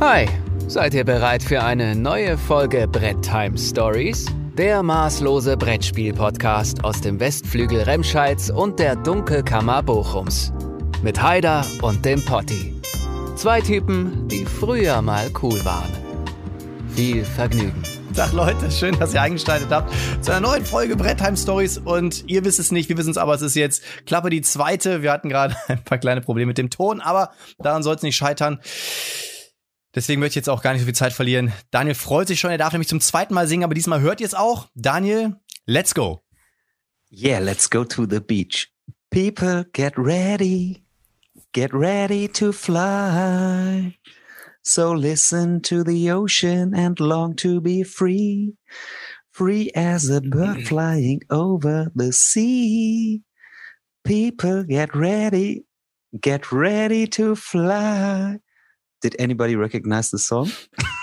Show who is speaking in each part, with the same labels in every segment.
Speaker 1: Hi, seid ihr bereit für eine neue Folge Brett Time Stories? Der maßlose Brettspiel-Podcast aus dem Westflügel Remscheids und der Dunkelkammer Bochums. Mit Haider und dem Potti. Zwei Typen, die früher mal cool waren. Viel Vergnügen.
Speaker 2: Tag Leute, schön, dass ihr eingeschaltet habt zu einer neuen Folge Brettheim Stories und ihr wisst es nicht, wir wissen es aber, es ist jetzt Klappe die zweite. Wir hatten gerade ein paar kleine Probleme mit dem Ton, aber daran soll es nicht scheitern. Deswegen möchte ich jetzt auch gar nicht so viel Zeit verlieren. Daniel freut sich schon, er darf nämlich zum zweiten Mal singen, aber diesmal hört ihr es auch. Daniel, let's go.
Speaker 3: Yeah, let's go to the beach. People, get ready. Get ready to fly. So listen to the ocean and long to be free. Free as a bird flying over the sea. People, get ready. Get ready to fly. Did anybody recognize the song?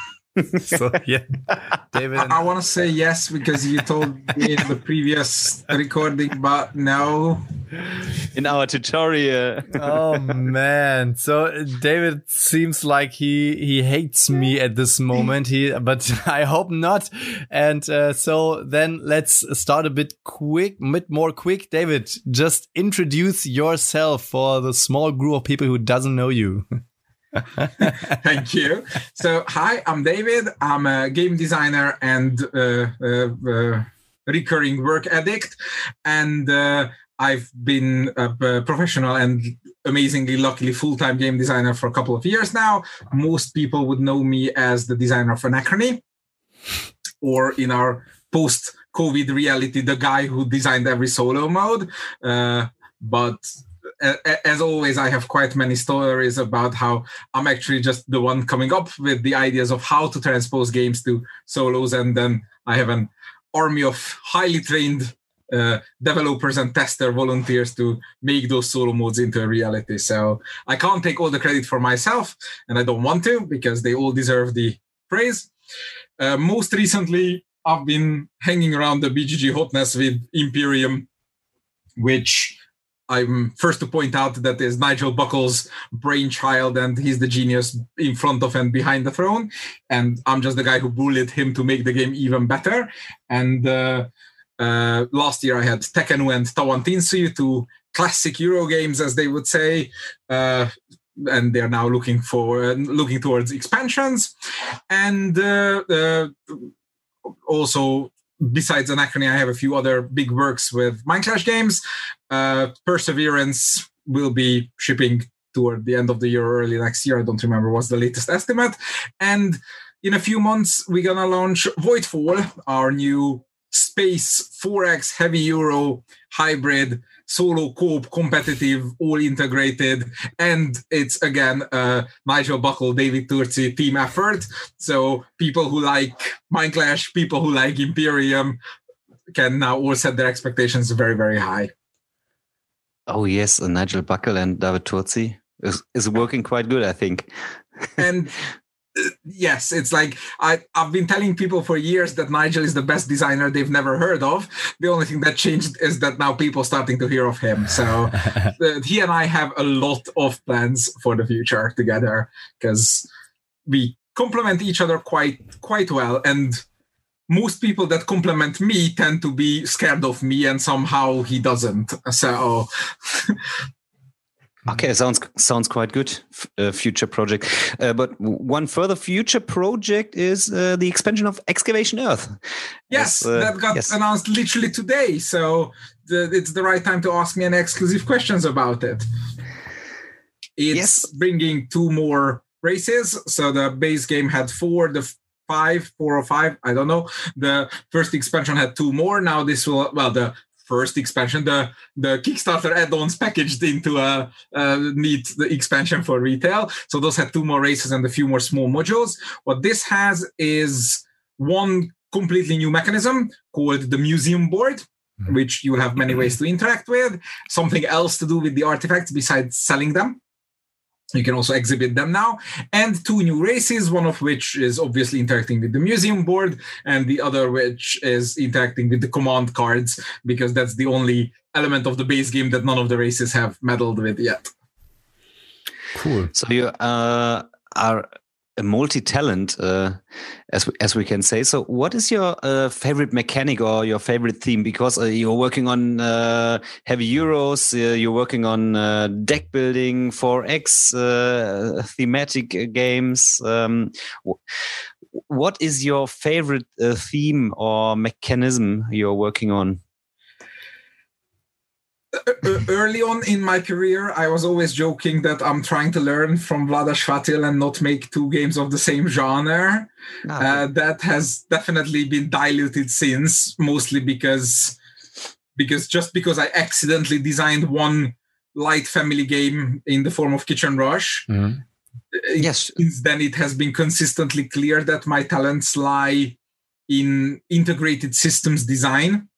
Speaker 2: so, yeah.
Speaker 4: David. I, I want to say yes because you told me in the previous recording, but no.
Speaker 3: In our tutorial.
Speaker 2: oh man. So David seems like he he hates me at this moment. He but I hope not. And uh, so then let's start a bit quick, bit more quick. David, just introduce yourself for the small group of people who doesn't know you.
Speaker 4: Thank you. So, hi, I'm David. I'm a game designer and uh, uh, uh, recurring work addict. And uh, I've been a professional and amazingly, luckily, full time game designer for a couple of years now. Most people would know me as the designer of Anachrony, or in our post COVID reality, the guy who designed every solo mode. Uh, but as always, I have quite many stories about how I'm actually just the one coming up with the ideas of how to transpose games to solos, and then I have an army of highly trained uh, developers and tester volunteers to make those solo modes into a reality. So I can't take all the credit for myself, and I don't want to because they all deserve the praise. Uh, most recently, I've been hanging around the BGG hotness with Imperium, which I'm first to point out that is Nigel Buckle's brainchild, and he's the genius in front of and behind the throne. And I'm just the guy who bullied him to make the game even better. And uh, uh, last year I had Tekhenu and Tawantinsuyu, two classic Euro games, as they would say. Uh, and they're now looking for uh, looking towards expansions, and uh, uh, also besides Anachrony, I have a few other big works with Mindclash games. Uh, Perseverance will be shipping toward the end of the year early next year. I don't remember what's the latest estimate. And in a few months, we're gonna launch Voidfall, our new space 4x heavy euro hybrid solo co-op competitive all integrated and it's again uh, nigel buckle david Turczi team effort. So people who like Mind Clash people who like imperium can now all set their expectations very very high.
Speaker 3: Oh yes nigel buckle and david Turczi is, is working quite good i think.
Speaker 4: And yes it's like I, i've been telling people for years that nigel is the best designer they've never heard of. The only thing that changed is that now people starting to hear of him. So uh, he and i have a lot of plans for the future together because we complement each other quite quite well. And most people that compliment me tend to be scared of me and somehow he doesn't. So
Speaker 3: Okay, sounds sounds quite good. Uh, future project, uh, but one further future project is uh, the expansion of Excavation Earth.
Speaker 4: Yes, uh, that got yes. announced literally today. So the, it's the right time to ask me any exclusive questions about it. It's yes. bringing two more races. So the base game had four. The five, four or five, I don't know. The first expansion had two more. Now this will well the first expansion, the the Kickstarter add-ons packaged into a, a neat expansion for retail. So those had two more races and a few more small modules. What this has is one completely new mechanism called the museum board mm-hmm. which you have many ways to interact with something else to do with the artifacts besides selling them you can also exhibit them now. And two new races one of which is obviously interacting with the museum board and the other which is interacting with the command cards because that's the only element of the base game that none of the races have meddled with yet.
Speaker 3: Cool. So you uh, are a multi-talent, uh, as we, as we can say. So, what is your uh, favorite mechanic or your favorite theme? Because uh, you're working on uh, heavy euros, uh, you're working on uh, deck building, 4X thematic games. Um, what is your favorite theme or mechanism you're working on?
Speaker 4: Early on in my career, I was always joking that I'm trying to learn from Vlaada Chvátil and not make two games of the same genre. Oh. Uh, that has definitely been diluted since, mostly because because just because I accidentally designed one light family game in the form of Kitchen Rush. Mm-hmm.
Speaker 3: Yes.
Speaker 4: Since then, it has been consistently clear that my talents lie in integrated systems design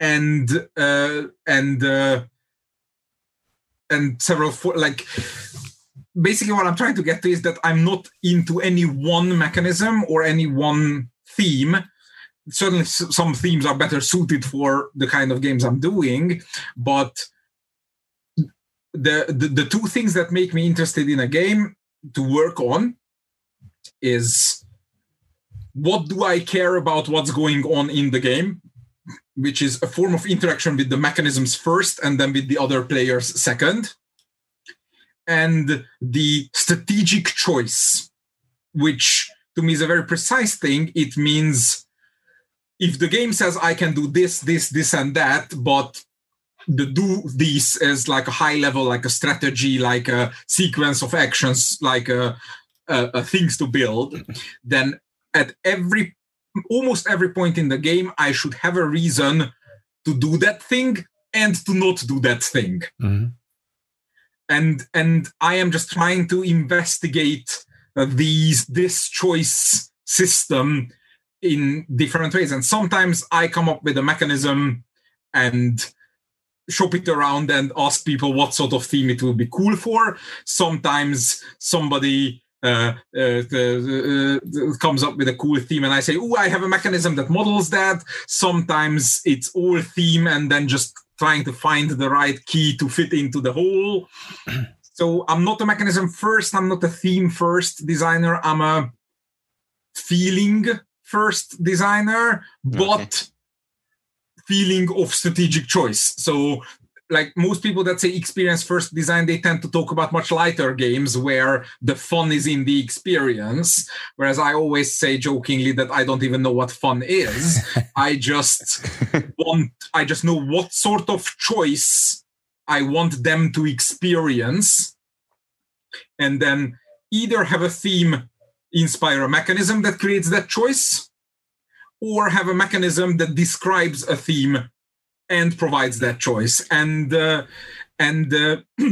Speaker 4: and uh, and uh, and several for, like basically what i'm trying to get to is that i'm not into any one mechanism or any one theme. Certainly some themes are better suited for the kind of games i'm doing but the, the the two things that make me interested in a game to work on is what do i care about what's going on in the game which is a form of interaction with the mechanisms first and then with the other players second. And the strategic choice, which to me is a very precise thing. It means if the game says I can do this, this, this, and that, but the do this is like a high level, like a strategy, like a sequence of actions, like a, a, a things to build, then at every almost every point in the game, I should have a reason to do that thing and to not do that thing. Mm-hmm. And and I am just trying to investigate uh, these this choice system in different ways. And sometimes I come up with a mechanism and shop it around and ask people what sort of theme it will be cool for. Sometimes somebody uh, uh, uh, comes up with a cool theme and I say, oh, I have a mechanism that models that. Sometimes it's all theme and then just trying to find the right key to fit into the whole. so I'm not a mechanism first, I'm not a theme first designer, I'm a feeling first designer, but okay. feeling of strategic choice. So like most people that say experience first design they tend to talk about much lighter games where the fun is in the experience. Whereas i always say jokingly that i don't even know what fun is. I just want i just know what sort of choice i want them to experience. And then either have a theme inspire a mechanism that creates that choice or have a mechanism that describes a theme and provides that choice. And uh, and uh,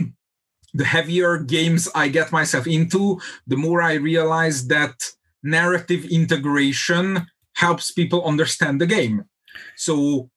Speaker 4: the heavier games I get myself into, the more I realize that narrative integration helps people understand the game. So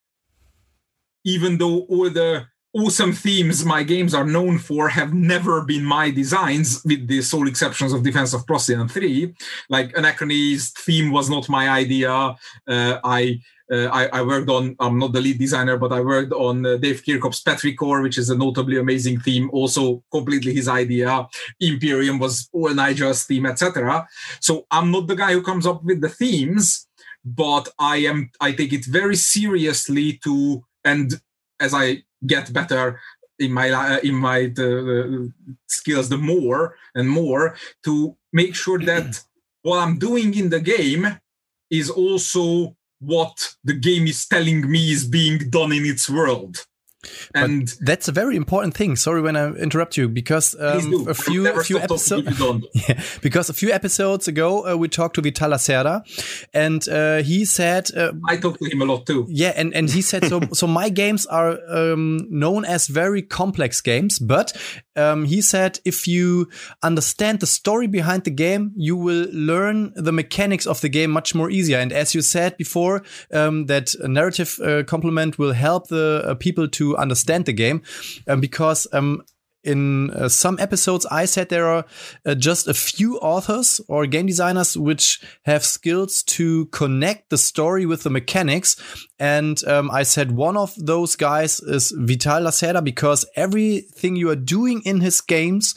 Speaker 4: even though all the awesome themes my games are known for have never been my designs, with the sole exceptions of Defense of Procyon 3. Like Anachrony's theme was not my idea. Uh, I uh, I, I, worked on, I'm not the lead designer, but I worked on uh, Dave Kirkop's Petrichor, which is a notably amazing theme, also completely his idea. Imperium was all Nigel's theme, etc. So I'm not the guy who comes up with the themes, but I am, I take it very seriously to, and as I get better in my uh, in my skills the more and more to make sure that what i'm doing in the game is also what the game is telling me is being done in its world.
Speaker 2: And but that's a very important thing. Sorry when I interrupt you because um, a few a few episodes yeah, because a few episodes ago uh, we talked to Vital Lacerda and uh, he said uh,
Speaker 4: I talked to him a lot too.
Speaker 2: Yeah, and and he said so. so my games are um, known as very complex games, but um, he said if you understand the story behind the game, you will learn the mechanics of the game much more easier. And as you said before, um, that narrative uh, complement will help the uh, people to understand the game um, because um, in uh, some episodes i said there are uh, just a few authors or game designers which have skills to connect the story with the mechanics. And um, i said one of those guys is vital lacerda because everything you are doing in his games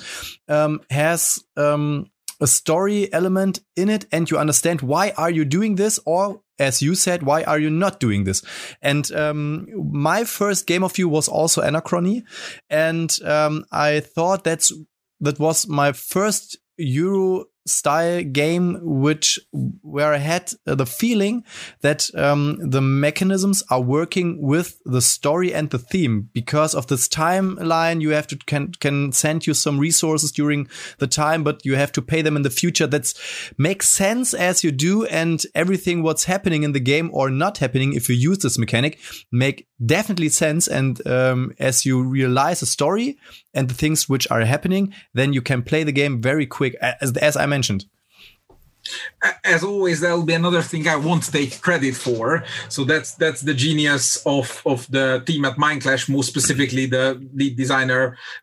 Speaker 2: um, has um, a story element in it and you understand why are you doing this or as you said why are you not doing this? And um, my first game of you was also anachrony. And um, i thought that's that was my first euro style game which where I had the feeling that um, the mechanisms are working with the story and the theme. Because of this timeline you have to can can send you some resources during the time but you have to pay them in the future. That's makes sense as you do and everything what's happening in the game or not happening if you use this mechanic make definitely sense. And um, as you realize the story and the things which are happening then you can play the game very quick. As, as I mentioned.
Speaker 4: As always there will be another thing i won't take credit for. So that's that's the genius of of the team at mindclash more specifically the lead designer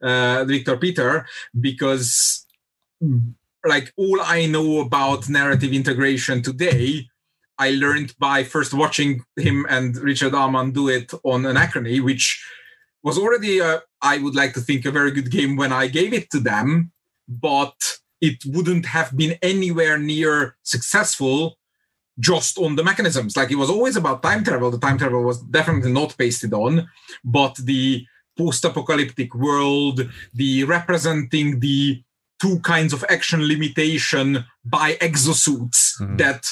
Speaker 4: uh, Viktor Péter because like all i know about narrative integration today i learned by first watching him and richard Amann do it on anachrony which was already a, I would like to think a very good game when i gave it to them. But it wouldn't have been anywhere near successful just on the mechanisms. Like it was always about time travel. The time travel was definitely not pasted on, but the post-apocalyptic world, the representing the two kinds of action limitation by exosuits mm-hmm. that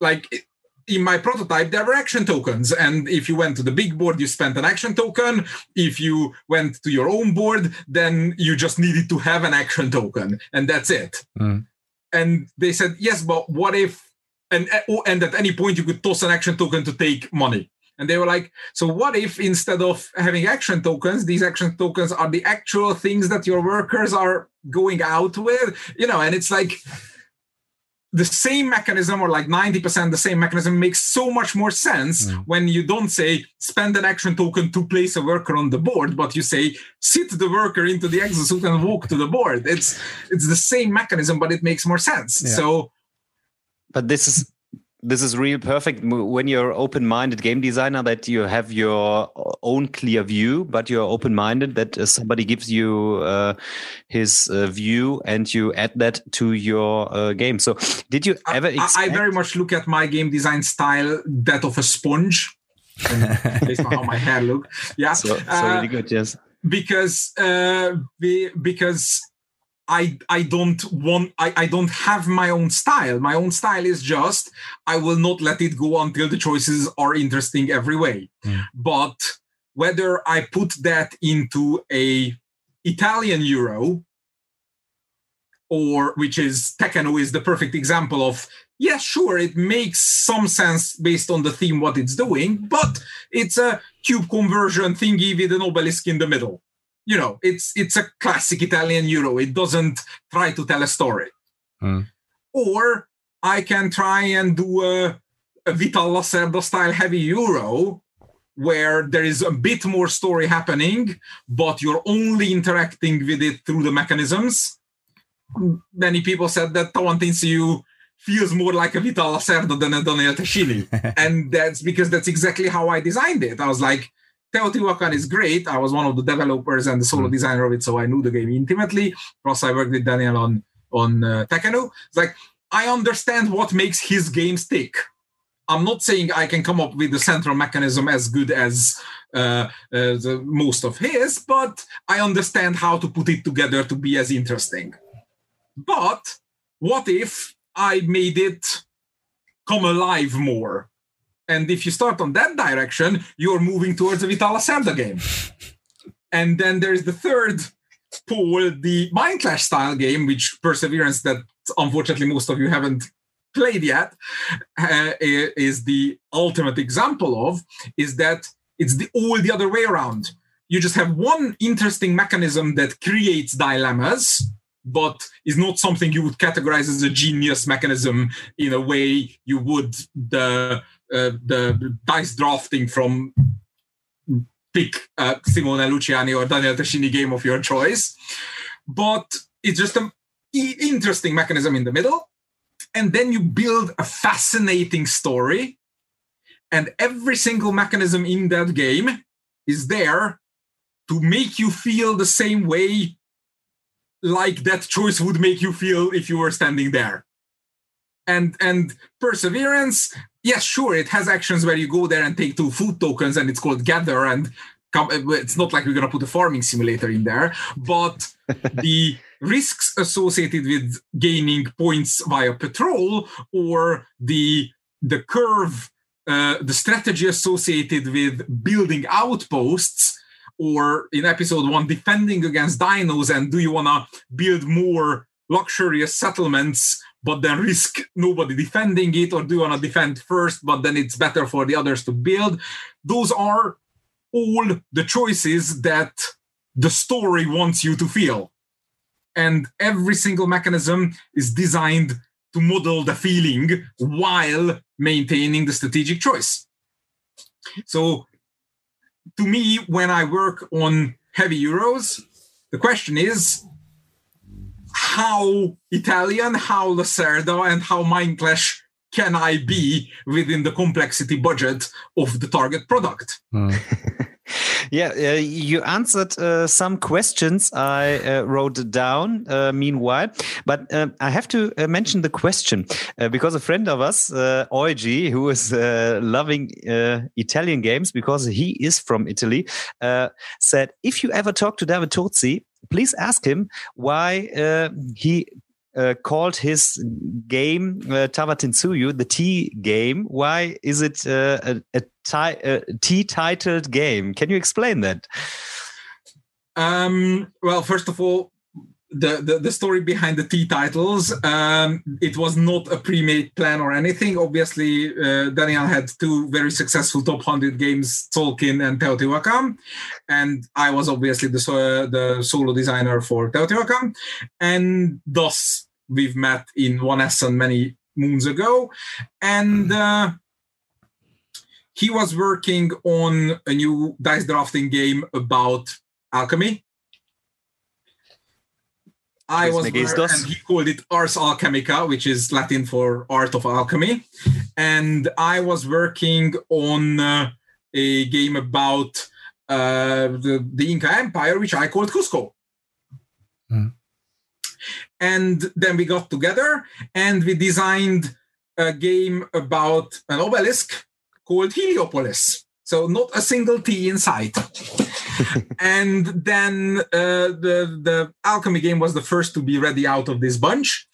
Speaker 4: like in my prototype, there were action tokens. And if you went to the big board, you spent an action token. If you went to your own board, then you just needed to have an action token. And that's it. Mm. And they said, yes, but what if, and, oh, and at any point you could toss an action token to take money. And they were like, so what if instead of having action tokens, these action tokens are the actual things that your workers are going out with? You know, and it's like, the same mechanism or like 90% the same mechanism makes so much more sense mm. when you don't say spend an action token to place a worker on the board but you say sit the worker into the exosuit and walk to the board it's it's the same mechanism but it makes more sense yeah. so
Speaker 3: but this is this is real perfect. When you're open-minded game designer that you have your own clear view but you're open-minded that uh, somebody gives you uh, his uh, view and you add that to your uh, game. So did you ever
Speaker 4: I, I, very much look at my game design style that of a sponge. Based on how my hair look. Yeah
Speaker 3: so, so really uh, good yes.
Speaker 4: because uh, because I I don't want I, I don't have my own style. My own style is just I will not let it go until the choices are interesting every way. Mm. But whether I put that into a Italian Euro or which is Tekhenu is the perfect example of yeah, sure, it makes some sense based on the theme what it's doing, but it's a cube conversion thingy with an obelisk in the middle you know it's it's a classic italian euro it doesn't try to tell a story mm. or i can try and do a, a vital lacerda style heavy euro where there is a bit more story happening but you're only interacting with it through the mechanisms many people said that Tawantinsuyu feels more like a Vital Lacerda than a Daniele Tascini. and that's because that's exactly how I designed it. I was like, Teotihuacan is great. I was one of the developers and the solo mm. designer of it, so I knew the game intimately. Plus, I worked with Daniel on on uh, Tekhenu. It's like I understand what makes his game stick. I'm not saying I can come up with the central mechanism as good as uh, uh, the, most of his, but I understand how to put it together to be as interesting. But what if I made it come alive more? And if you start on that direction, you're moving towards a Vital Lacerda game. and then there's the third pool, the Mind Clash style game, which Perseverance, that unfortunately most of you haven't played yet, uh, is the ultimate example of, is that it's the all the other way around. You just have one interesting mechanism that creates dilemmas, but is not something you would categorize as a genius mechanism in a way you would the the dice drafting from pick uh, Simone Luciani or Daniel Tascini game of your choice. But it's just an interesting mechanism in the middle. And then you build a fascinating story. And every single mechanism in that game is there to make you feel the same way like that choice would make you feel if you were standing there. And and perseverance, yes, sure, it has actions where you go there and take two food tokens, and it's called gather. And come, it's not like we're gonna put a farming simulator in there, but the risks associated with gaining points via patrol or the the curve, uh, the strategy associated with building outposts or in episode one defending against dinos and do you want to build more luxurious settlements but then risk nobody defending it or do you want to defend first but then it's better for the others to build. Those are all the choices that the story wants you to feel. And every single mechanism is designed to model the feeling while maintaining the strategic choice. So to me, when I work on heavy euros, the question is how Italian, how Lacerda, and how Mindclash can I be within the complexity budget of the target product? Mm.
Speaker 3: yeah, uh, you answered uh, some questions I uh, wrote down uh, meanwhile, but uh, I have to uh, mention the question because a friend of us, uh, Oigi, who is loving Italian games because he is from Italy, said, if you ever talk to David Turczi, please ask him why he uh, called his game uh, Tawantinsuyu the T game. Why is it uh, a, a, ti- a T titled game? Can you explain that?
Speaker 4: Um, well, first of all, the, the, the story behind the T titles, um, it was not a pre-made plan or anything. Obviously, uh, Daniel had two very successful top 100 games, Tzolk'in and Teotihuacan. And I was obviously the, uh, the solo designer for Teotihuacan. And thus, we've met in one Essen many moons ago. And uh, he was working on a new dice drafting game about alchemy I was there, and he called it Ars Alchemica, which is Latin for art of alchemy. And I was working on uh, a game about uh, the, the Inca Empire, which I called Cusco. Mm. And then we got together and we designed a game about an obelisk called Heliopolis. So not a single T in sight. and then uh, the the alchemy game was the first to be ready out of this bunch,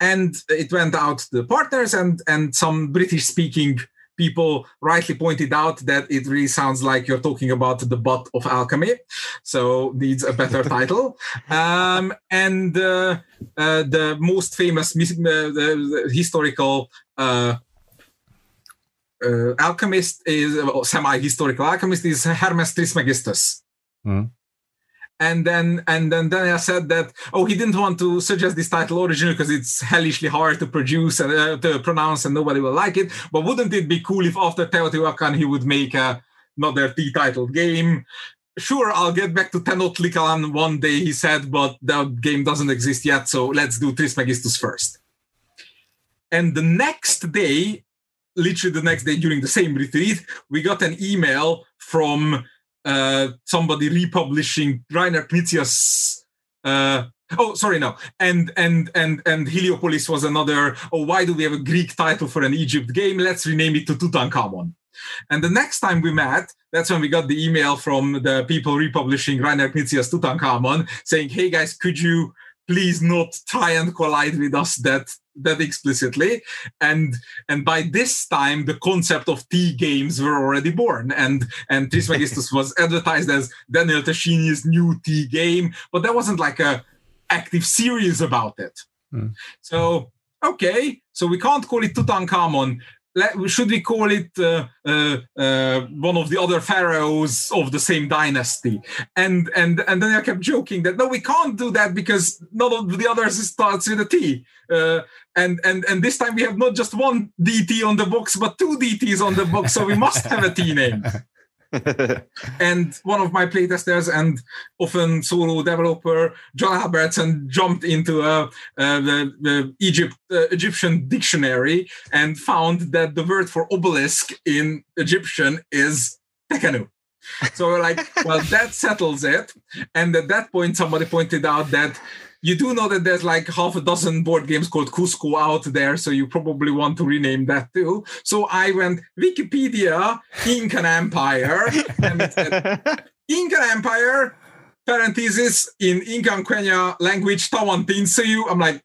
Speaker 4: and it went out to the partners and and some British speaking people rightly pointed out that it really sounds like you're talking about the butt of alchemy. So needs a better title. Um, and uh, uh, the most famous uh, the, the historical uh, uh, alchemist is uh, semi-historical alchemist is Hermes Trismegistus. Mm. And then and then Daniel said that oh he didn't want to suggest this title originally because it's hellishly hard to produce and uh, to pronounce and nobody will like it. But wouldn't it be cool if after Teotihuacan he would make a, another T-titled game? Sure, I'll get back to Tenochtitlan one day, he said, but the game doesn't exist yet, so let's do Trismegistus first. And the next day, literally the next day during the same retreat, we got an email from uh, somebody republishing Reiner Knizia's. Uh, oh, sorry, no, and and and and Heliopolis was another. Oh, why do we have a Greek title for an Egypt game? Let's rename it to Tutankhamun. And the next time we met, that's when we got the email from the people republishing Reiner Knizia's Tutankhamun saying, "Hey guys, could you please not try and collide with us that that explicitly. And and by this time the concept of t games were already born. And and trismegistus was advertised as daniel tascini's new t game but there wasn't like a active series about it. Mm. so okay. So we can't call it tutankhamun should we call it uh, uh, uh, one of the other pharaohs of the same dynasty? And and and then I kept joking that no, we can't do that because none of the others starts with a T. Uh, and and and this time we have not just one DT on the box, but two DTs on the box, so we must have a T name. and one of my playtesters and often solo developer, John Albertson, jumped into uh, uh, the, the Egypt uh, Egyptian dictionary and found that the word for obelisk in Egyptian is tekenu. So we're like, well, that settles it. And at that point, somebody pointed out that you do know that there's like half a dozen board games called Cusco out there, so you probably want to rename that too. So I went Wikipedia Incan Empire, and it said Incan Empire parenthesis in Incan Quechua language Tawantinsuyu. I'm like,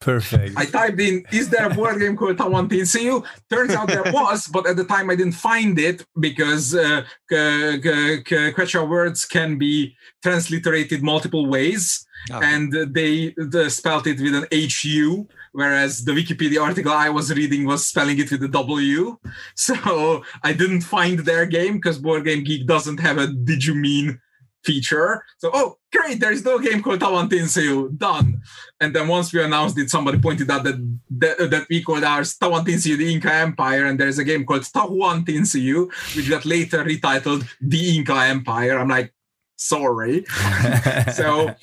Speaker 2: Perfect.
Speaker 4: I typed in, is there a board game called Tawantinsuyu? Turns out there was, but at the time I didn't find it because uh, k- k- k- Quechua words can be transliterated multiple ways.
Speaker 3: Oh.
Speaker 4: And they, they spelled it with an HU, whereas the Wikipedia article I was reading was spelling it with a W. So I didn't find their game because Board Game Geek doesn't have a Did You Mean feature. So, oh, great, there is no game called Tawantinsuyu. Done. And then once we announced it, somebody pointed out that that, uh, that we called ours Tawantinsuyu, the Inca Empire, and there's a game called Tahuantinsuyu, which got later retitled The Inca Empire. I'm like, sorry. so,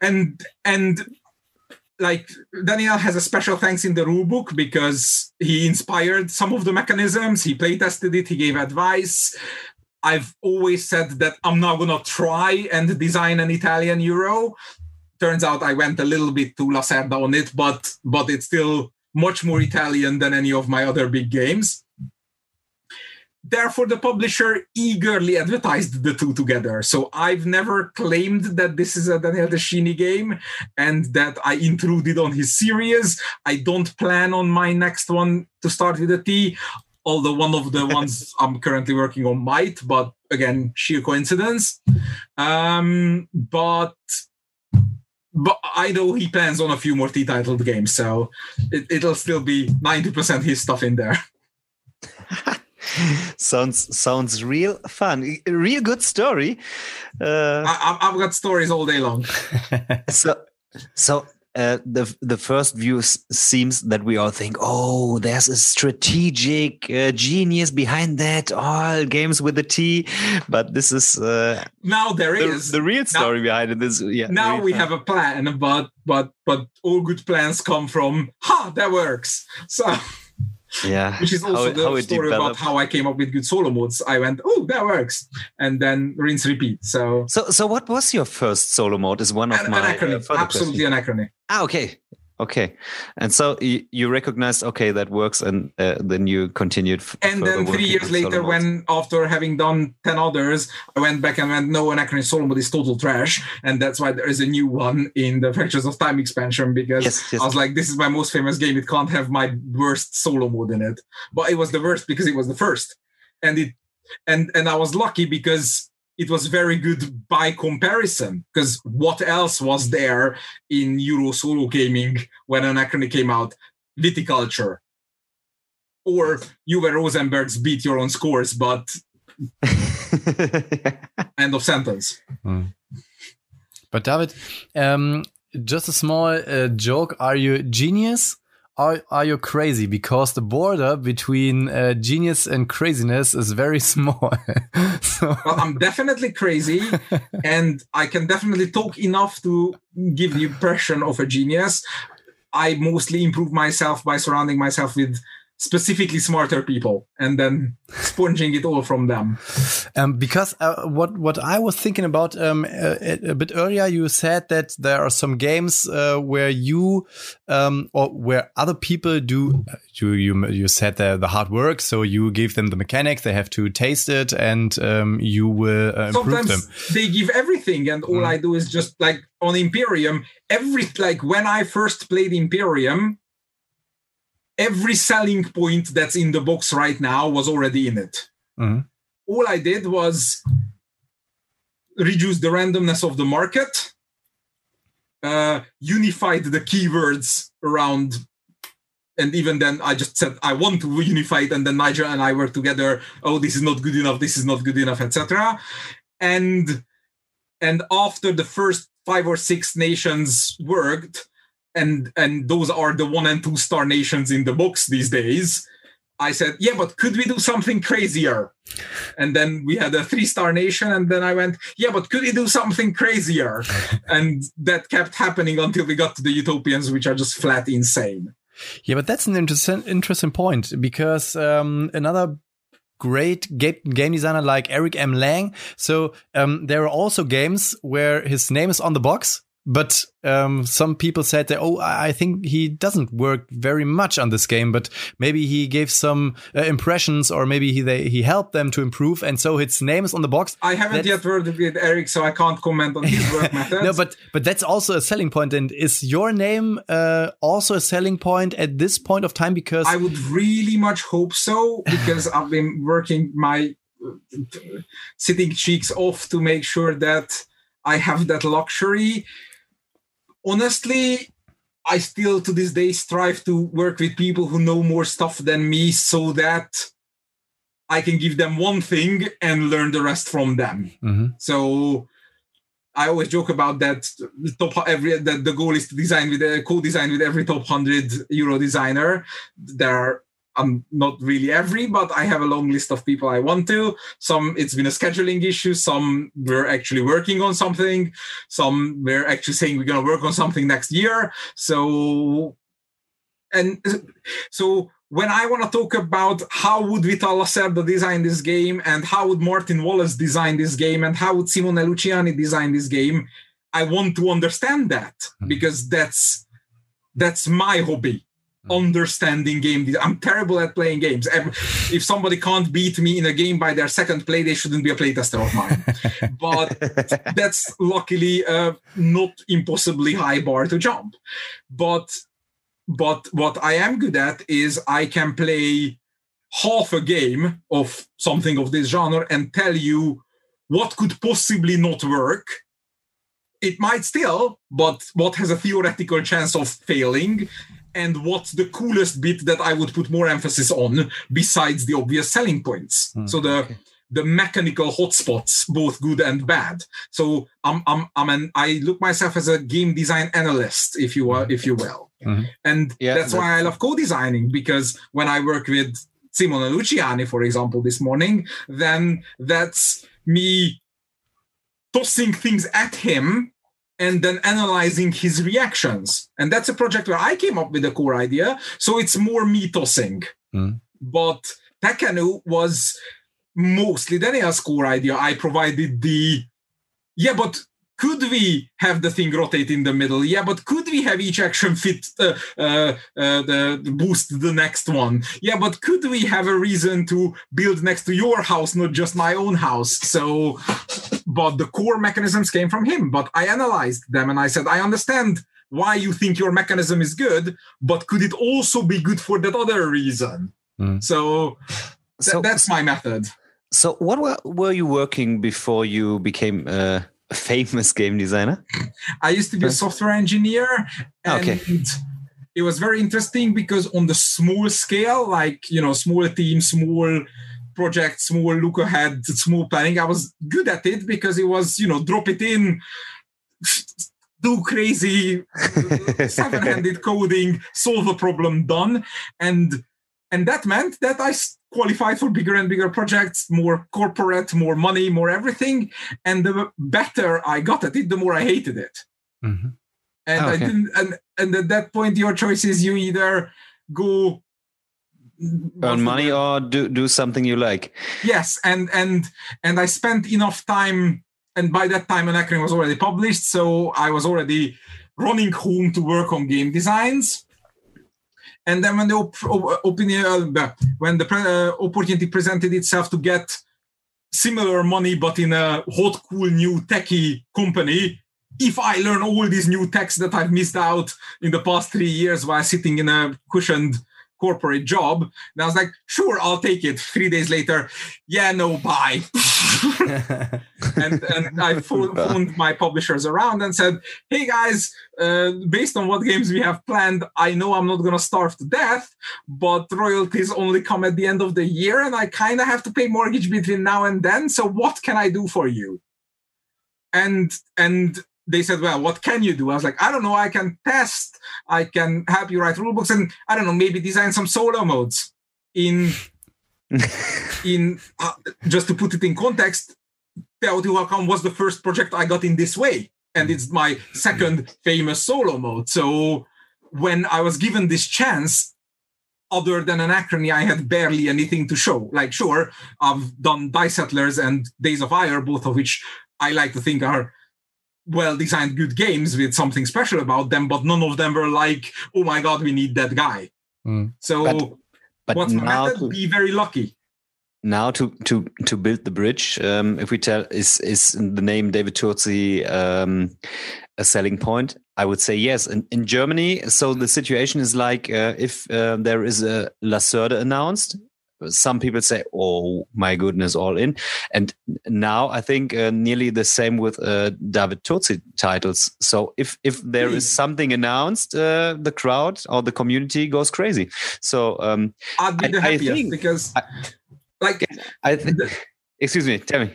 Speaker 4: and and like Daniel has a special thanks in the rulebook because he inspired some of the mechanisms. He play tested it. He gave advice. I've always said that I'm not gonna try and design an Italian euro. Turns out I went a little bit too Lacerda on it, but but it's still much more Italian than any of my other big games. Therefore, the publisher eagerly advertised the two together. So I've never claimed that this is a Daniel Tascini game and that I intruded on his series. I don't plan on my next one to start with a T although one of the ones I'm currently working on might, but again, sheer coincidence. Um, but but I know he plans on a few more T-titled games, so it, it'll still be 90% his stuff in there.
Speaker 3: sounds sounds real fun. Real good story. Uh,
Speaker 4: I, I've got stories all day long.
Speaker 3: so so uh, the the first view s- seems that we all think, oh, there's a strategic uh, genius behind that. All games with a T, but this is uh,
Speaker 4: Now there
Speaker 3: the,
Speaker 4: is.
Speaker 3: the real story behind it. Is yeah.
Speaker 4: now we have a plan, but but but all good plans come from ha that works. So
Speaker 3: yeah,
Speaker 4: which is also
Speaker 3: how,
Speaker 4: the
Speaker 3: how
Speaker 4: story about how I came up with good solo modes. I went, oh, that works, and then rinse repeat. So
Speaker 3: So so what was your first solo mode? Is one of
Speaker 4: an,
Speaker 3: my
Speaker 4: anachrony,
Speaker 3: uh,
Speaker 4: absolutely
Speaker 3: questions.
Speaker 4: anachrony.
Speaker 3: Ah, okay. Okay. And so you, you recognized, okay, that works. And uh, then you continued.
Speaker 4: And then three years later, when after having done 10 others, I went back and went, no, Anachrony solo mode is total trash. And that's why there is a new one in the Fractures of Time expansion because
Speaker 3: Yes, yes.
Speaker 4: I was like, this is my most famous game. It can't have my worst solo mode in it. But it was the worst because it was the first. And it and and I was lucky because it was very good by comparison. Because what else was there in Euro solo gaming when Anachrony came out? Viticulture or Uwe Rosenberg's beat your own scores, but end of sentence.
Speaker 2: But David, um, just a small uh, joke. Are you genius? Or are you crazy? Because the border between uh, genius and craziness is very small. so,
Speaker 4: Well, I'm definitely crazy, and I can definitely talk enough to give the impression of a genius. I mostly improve myself by surrounding myself with specifically smarter people and then sponging it all from them.
Speaker 2: um, because uh, what what I was thinking about um, a, a bit earlier, you said that there are some games uh, where you um, or where other people do. You you you said the the hard work, so you give them the mechanics. They have to taste it, and um, you will uh, improve them.
Speaker 4: sometimes they give everything and all i do is just like on imperium every like when i first played imperium every selling point that's in the box right now was already in it
Speaker 2: Mhm.
Speaker 4: all i did was reduce the randomness of the market uh, unified the keywords around and even then i just said i want to unify it and then nigel and i worked together oh this is not good enough this is not good enough etc and and after the first five or six nations worked and and those are the one and two star nations in the box these days i said yeah but could we do something crazier and then we had a three star nation and then i went yeah but could we do something crazier and that kept happening until we got to the utopians which are just flat insane
Speaker 2: Yeah, but that's an interesting interesting point because um, another great game designer like Eric M. Lang. So um, there are also games where his name is on the box. But um, some people said that oh i think he doesn't work very much on this game but maybe he gave some uh, impressions or maybe he they, he helped them to improve and so his name is on the box.
Speaker 4: I haven't that's, yet worked with eric so i can't comment on his work methods.
Speaker 2: No but but that's also a selling point. And is your name uh, also a selling point at this point of time? Because
Speaker 4: i would really much hope so because i've been working my uh, sitting cheeks off to make sure that i have that luxury honestly, I still to this day strive to work with people who know more stuff than me so that I can give them one thing and learn the rest from them. Mm-hmm. So I always joke about that top every that the goal is to design with a co-design with every top 100 euro designer. There are I'm not really every, but I have a long list of people I want to. Some it's been a scheduling issue. Some we're actually working on something. Some we're actually saying we're going to work on something next year. So, and so when I want to talk about how would Vital Lacerda design this game and how would Martin Wallace design this game and how would Simone Luciani design this game, I want to understand that mm-hmm. because that's that's my hobby. Mm. understanding game. I'm terrible at playing games. If somebody can't beat me in a game by their second play, they shouldn't be a playtester of mine. but that's luckily a not impossibly high bar to jump. But but what I am good at is I can play half a game of something of this genre and tell you what could possibly not work it might still, but what has a theoretical chance of failing, and what's the coolest bit that I would put more emphasis on besides the obvious selling points. Mm, so the okay. the mechanical hotspots, both good and bad. So I'm I'm I'm an I look myself as a game design analyst, if you are, if you will, mm-hmm. and yeah, that's, that's why I love co-designing because when I work with Simone Luciani, for example, this morning, then that's me tossing things at him and then analyzing his reactions. And that's a project where I came up with the core idea. So it's more me tossing. Mm. But Tekhenu was mostly Daniel's core idea. I provided the, yeah, but could we have the thing rotate in the middle? Yeah, but could we have each action fit uh, uh, uh, the, boost the next one? Yeah, but could we have a reason to build next to your house, not just my own house? So, but the core mechanisms came from him. But I analyzed them and I said, I understand why you think your mechanism is good, but could it also be good for that other reason? Mm. So, th- so, that's my method.
Speaker 3: So, what were, were you working before you became? Famous game designer?
Speaker 4: I used to be a software engineer. Ah, and okay. It was very interesting because on the small scale, like, you know, small team, small project, small look ahead, small planning, I was good at it because it was, you know, drop it in, do crazy seven-handed coding, solve a problem, done. And and that meant that I qualified for bigger and bigger projects, more corporate, more money, more everything. And the better I got at it, the more I hated it. Mm-hmm. And okay. I didn't. And and at that point, your choice is you either go
Speaker 3: earn money or do do something you like.
Speaker 4: Yes, and and and I spent enough time. And by that time, Anachrony was already published, so I was already running home to work on game designs and then when the op- opinion, uh, when the pre- uh, opportunity presented itself to get similar money but in a hot, cool new techie company, if I learn all these new techs that I've missed out in the past three years while sitting in a cushioned corporate job. And I was like, sure, I'll take it. Three days later, yeah, no, bye. and, and I phoned my publishers around and said, hey guys, uh, based on what games we have planned, I know I'm not going to starve to death, but royalties only come at the end of the year and I kind of have to pay mortgage between now and then. So what can I do for you? And and they said, well, what can you do? I was like, I don't know. I can test. I can help you write rule books, and I don't know, maybe design some solo modes. In in uh, just to put it in context, Teotihuacan was the first project I got in this way, and it's my second famous solo mode. So when I was given this chance, other than Anachrony, I had barely anything to show. Like, sure, I've done Dice Settlers and Days of Ire, both of which I like to think are well designed good games with something special about them, but none of them were like, oh my god, we need that guy.
Speaker 2: Mm.
Speaker 4: So
Speaker 3: But- But
Speaker 4: what's my
Speaker 3: now
Speaker 4: method?
Speaker 3: to,
Speaker 4: Be very lucky.
Speaker 3: now to to to build the bridge, um, if we tell is is the name David Turczi um, a selling point? I would say yes. In, in Germany, so the situation is like uh, if uh, there is a Lacerda announced, some people say, "Oh my goodness, all in." And now I think uh, nearly the same with uh, David Turczi titles. So if if there is
Speaker 4: Hmm.
Speaker 3: something announced, uh, the crowd or the community goes crazy. So um,
Speaker 4: I'd be
Speaker 3: I-
Speaker 4: the happiest
Speaker 3: think-
Speaker 4: because,
Speaker 3: I-
Speaker 4: like,
Speaker 3: I think.
Speaker 4: The-
Speaker 3: Excuse me, tell me.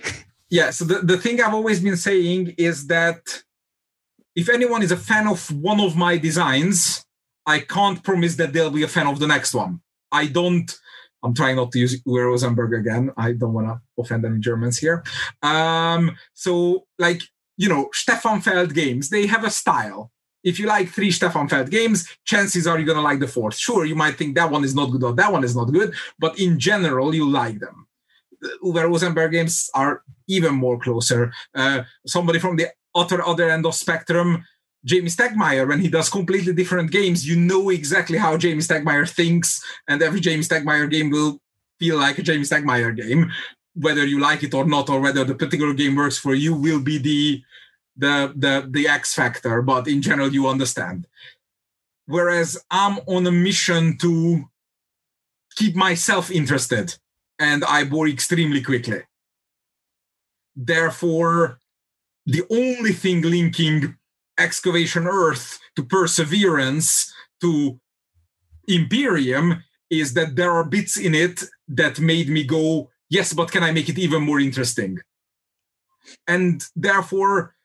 Speaker 4: yeah. So the, the thing I've always been saying is that if anyone is a fan of one of my designs, I can't promise that they'll be a fan of the next one. I don't. I'm trying not to use Rosenberg again. I don't want to offend any Germans here. Um, so, like, you know, Stefan Feld games, they have a style. If you like three Stefan Feld games, chances are you're going to like the fourth. Sure, you might think that one is not good or that one is not good, but in general, you like them. The Uwe Rosenberg games are even more closer. Uh, somebody from the utter other end of spectrum, Jamey Stegmaier, when he does completely different games, you know exactly how Jamey Stegmaier thinks, and every Jamey Stegmaier game will feel like a Jamey Stegmaier game. Whether you like it or not, or whether the particular game works for you, will be the the the the X factor. But in general, you understand. Whereas I'm on a mission to keep myself interested, and I bore extremely quickly. Therefore, the only thing linking excavation earth to perseverance to imperium is that there are bits in it that made me go yes but can i make it even more interesting? And therefore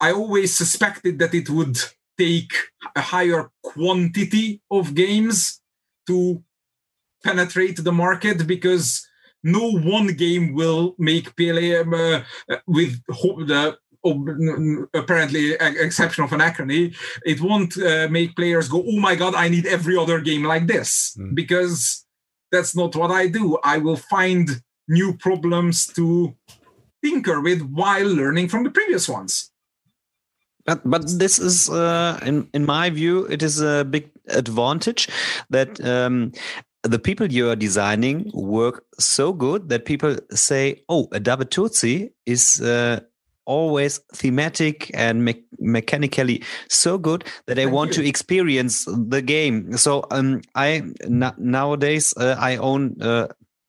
Speaker 4: i always suspected that it would take a higher quantity of games to penetrate the market because no one game will make PLM uh, with ho- the apparently e- exception of anachrony, it won't uh, make players go, "Oh my god, I need every other game like this,"
Speaker 2: Mm.
Speaker 4: because that's not what I do. I will find new problems to tinker with while learning from the previous ones.
Speaker 3: But but this is uh, in in my view, it is a big advantage that um, the people you are designing work so good that people say, "Oh, a David is." Uh, always thematic and me- mechanically so good that I
Speaker 4: Thank
Speaker 3: want
Speaker 4: you.
Speaker 3: to experience the game. So um, I nowadays uh, I own uh,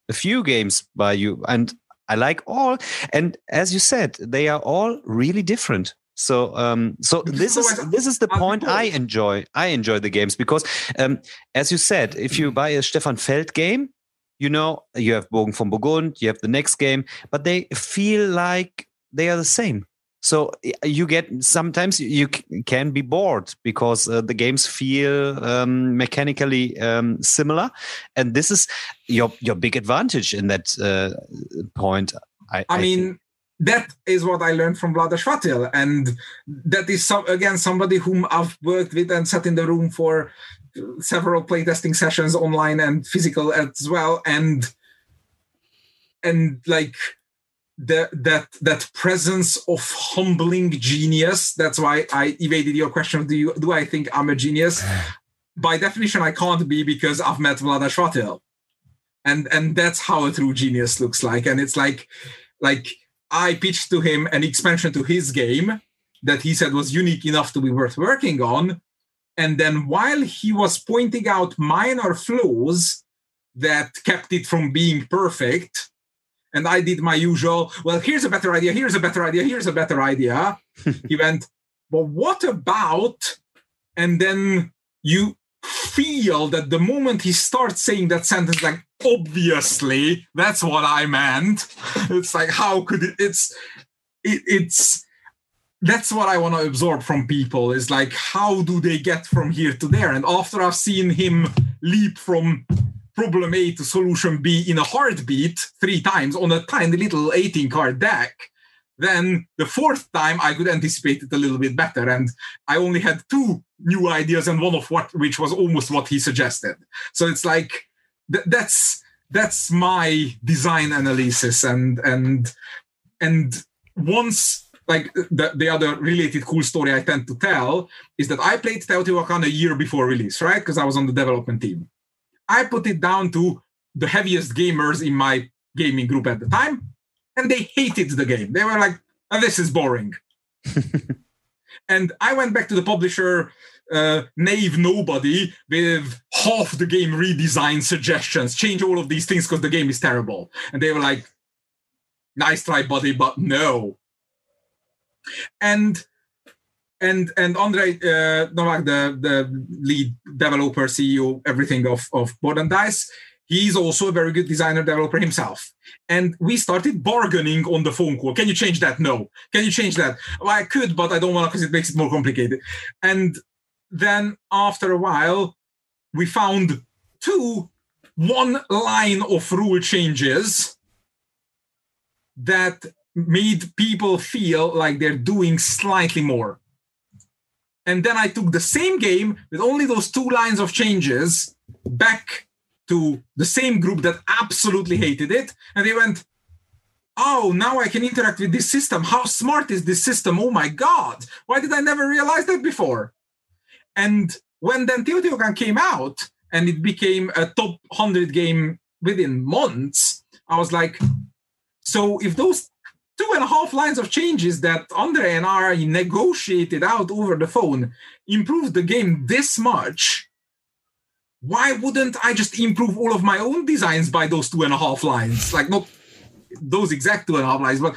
Speaker 3: a few games by you, and I like all. And as you said, they are all really different. So um, so this is this is the point I enjoy. I enjoy the games because um, as you said, if you buy a Stefan Feld game, you know you have Burgen von Burgund, you have the next game, but they feel like they are the same. So you get sometimes you can be bored because uh, the games feel um, mechanically um, similar, and this is your your big advantage in that uh, point. I,
Speaker 4: I
Speaker 3: think.
Speaker 4: mean, that is what I learned from Vlaada Chvátil. And that is, some, again, somebody whom I've worked with and sat in the room for several playtesting sessions online and physical as well. And, and like, the, that that presence of humbling genius. That's why I evaded your question. of Do you do I think I'm a genius? By definition, I can't be because I've met Vlaada Chvátil, and and that's how a true genius looks like. And it's like like I pitched to him an expansion to his game that he said was unique enough to be worth working on. And then while he was pointing out minor flaws that kept it from being perfect, and I did my usual, well, here's a better idea, here's a better idea, here's a better idea. he went, but what about? And then you feel that the moment he starts saying that sentence, like, obviously, that's what I meant. It's like, how could it? It's, it, it's, that's what I want to absorb from people is like, how do they get from here to there? And after I've seen him leap from problem A to solution B in a heartbeat three times on a tiny little 18 card deck, then the fourth time I could anticipate it a little bit better. And I only had two new ideas and one of what which was almost what he suggested. So it's like th- that's that's my design analysis and and and once like the, the other related cool story I tend to tell is that I played Teotihuacan a year before release, right? Because I was on the development team. I put it down to the heaviest gamers in my gaming group at the time, and they hated the game. They were like, oh, "This is boring." and I went back to the publisher, uh, naive nobody, with half the game redesign suggestions. Change all of these things because the game is terrible. And they were like, "Nice try, buddy, but no." And and and Andre uh, Novac, the the lead developer, CEO, everything of of Board and Dice, he's also a very good designer developer himself. And we started bargaining on the phone call. Can you change that? No. Can you change that? Well, I could, but I don't want to because it makes it more complicated. And then after a while, we found two one line of rule changes that made people feel like they're doing slightly more. And then I took the same game with only those two lines of changes back to the same group that absolutely hated it. And they went, Oh, now I can interact with this system. How smart is this system? Oh my God. Why did I never realize that before? And when then Teotihuacan came out and it became a top 100 game within months, I was like, so if those two and a half lines of changes that Andre and I negotiated out over the phone improved the game this much, why wouldn't I just improve all of my own designs by those two and a half lines? Like, not those exact two and a half lines, but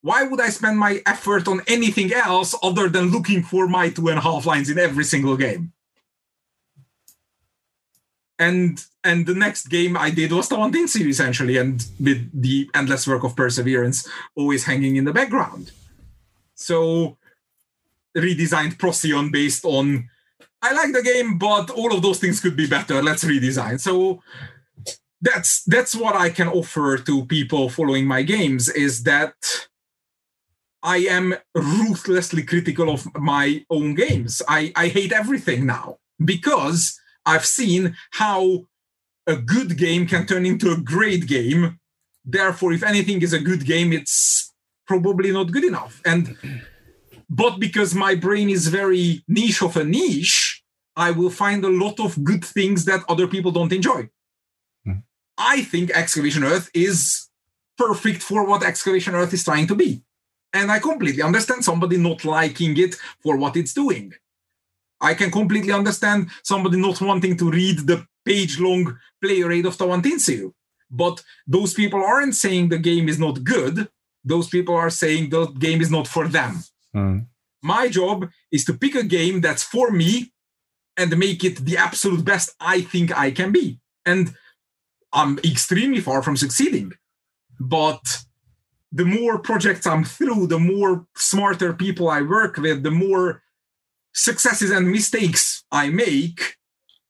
Speaker 4: why would I spend my effort on anything else other than looking for my two and a half lines in every single game? And and the next game I did was the Tawantinsuyu essentially, and with the endless work of perseverance always hanging in the background. So redesigned Procyon based on I like the game, but all of those things could be better. Let's redesign. So that's that's what I can offer to people following my games is that I am ruthlessly critical of my own games. I, I hate everything now because I've seen how a good game can turn into a great game. Therefore, if anything is a good game, it's probably not good enough. And but because my brain is very niche of a niche, I will find a lot of good things that other people don't enjoy.
Speaker 2: Hmm.
Speaker 4: I think Excavation Earth is perfect for what Excavation Earth is trying to be. And I completely understand somebody not liking it for what it's doing. I can completely understand somebody not wanting to read the page long player aid of Tawantinsuyu. But those people aren't saying the game is not good. Those people are saying the game is not for them.
Speaker 2: Mm.
Speaker 4: My job is to pick a game that's for me and make it the absolute best I think I can be. And I'm extremely far from succeeding. But the more projects I'm through, the more smarter people I work with, the more successes and mistakes I make,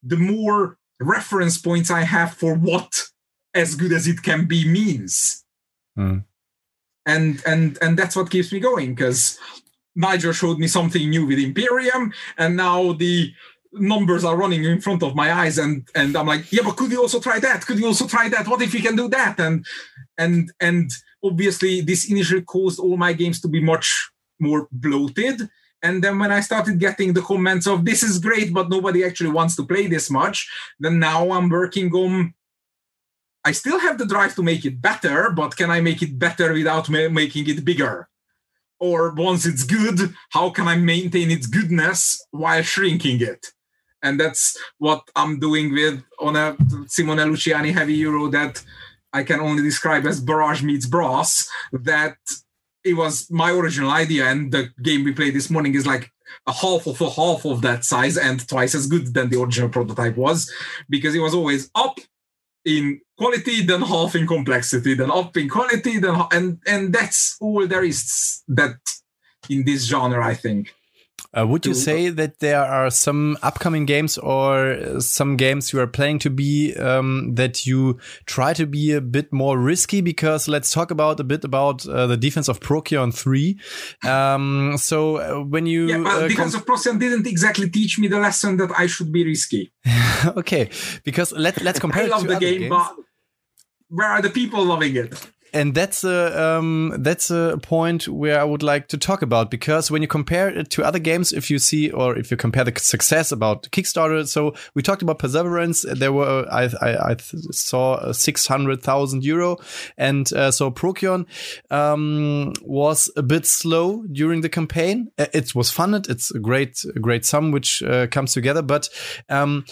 Speaker 4: the more reference points I have for what as good as it can be means.
Speaker 2: Mm.
Speaker 4: And and and that's what keeps me going because Nigel showed me something new with Imperium, and now the numbers are running in front of my eyes and and I'm like, yeah, but could you also try that? Could you also try that? What if you can do that? And and and obviously this initially caused all my games to be much more bloated. And then when I started getting the comments of this is great, but nobody actually wants to play this much, then now I'm working on. I still have the drive to make it better, but can I make it better without ma- making it bigger? Or once it's good, how can I maintain its goodness while shrinking it? And that's what I'm doing with on a Simone Luciani Heavy Euro that I can only describe as Barrage meets Brass. That it was my original idea, and the game we played this morning is like a half of a half of that size and twice as good than the original prototype was, because it was always up in quality, then half in complexity, then up in quality, then and and that's all there is that in this genre, I think.
Speaker 2: Uh, would you say that there are some upcoming games or uh, some games you are playing to be um, that you try to be a bit more risky? Because let's talk about a bit about uh, the defense of Procyon three. Um, so uh, when you
Speaker 4: Yeah, but
Speaker 2: uh,
Speaker 4: because of Procyon didn't exactly teach me the lesson that I should be risky.
Speaker 2: okay, because let let's compare
Speaker 4: I
Speaker 2: it
Speaker 4: love
Speaker 2: to
Speaker 4: the game,
Speaker 2: games.
Speaker 4: but where are the people loving it?
Speaker 2: And that's a um, that's a point where I would like to talk about because when you compare it to other games, if you see or if you compare the success about Kickstarter, so we talked about Perseverance. There were I I, I saw six hundred thousand euro, and uh, so Procyon um, was a bit slow during the campaign. Uh, it was funded. It's a great great sum which uh, comes together, but um,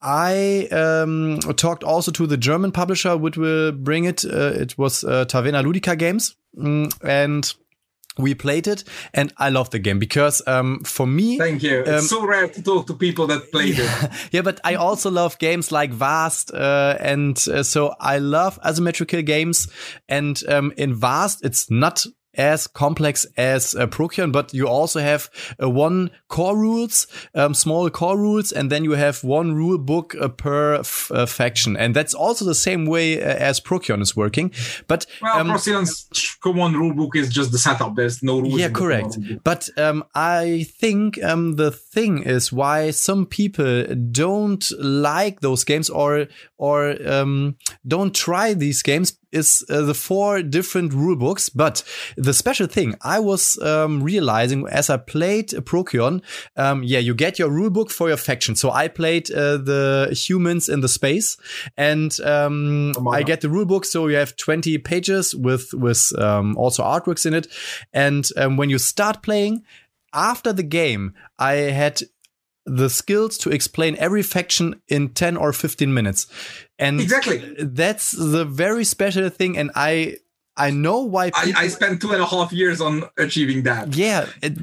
Speaker 2: I um, talked also to the German publisher, which will bring it. Uh, it was uh, Taverna Ludica Games, mm, and we played it, and I love the game because um, for me,
Speaker 4: thank you. Um, it's so rare to talk to people that played
Speaker 2: yeah,
Speaker 4: it.
Speaker 2: Yeah, but I also love games like Vast, uh, and uh, so I love asymmetrical games. And um, in Vast, it's not as complex as uh, Procyon, but you also have uh, one core rules, um, small core rules, and then you have one rule book uh, per uh, faction, and that's also the same way uh, as Procyon is working. But
Speaker 4: well, um, Procyon's common rule book is just the setup. There's no rules.
Speaker 2: Yeah, correct. But um, I think um, the thing is why some people don't like those games or or um, don't try these games is uh, the four different rule books. But the special thing I was um, realizing as I played Procyon, um, yeah, you get your rule book for your faction. So I played uh, the humans in the space, and um, I get the rule book. So you have twenty pages with with um, also artworks in it. And um, when you start playing, after the game, I had the skills to explain every faction in 10 or 15 minutes. And
Speaker 4: exactly
Speaker 2: that's the very special thing. And I, I know why
Speaker 4: people, I, I, spent two and a half years on achieving that.
Speaker 2: Yeah. It,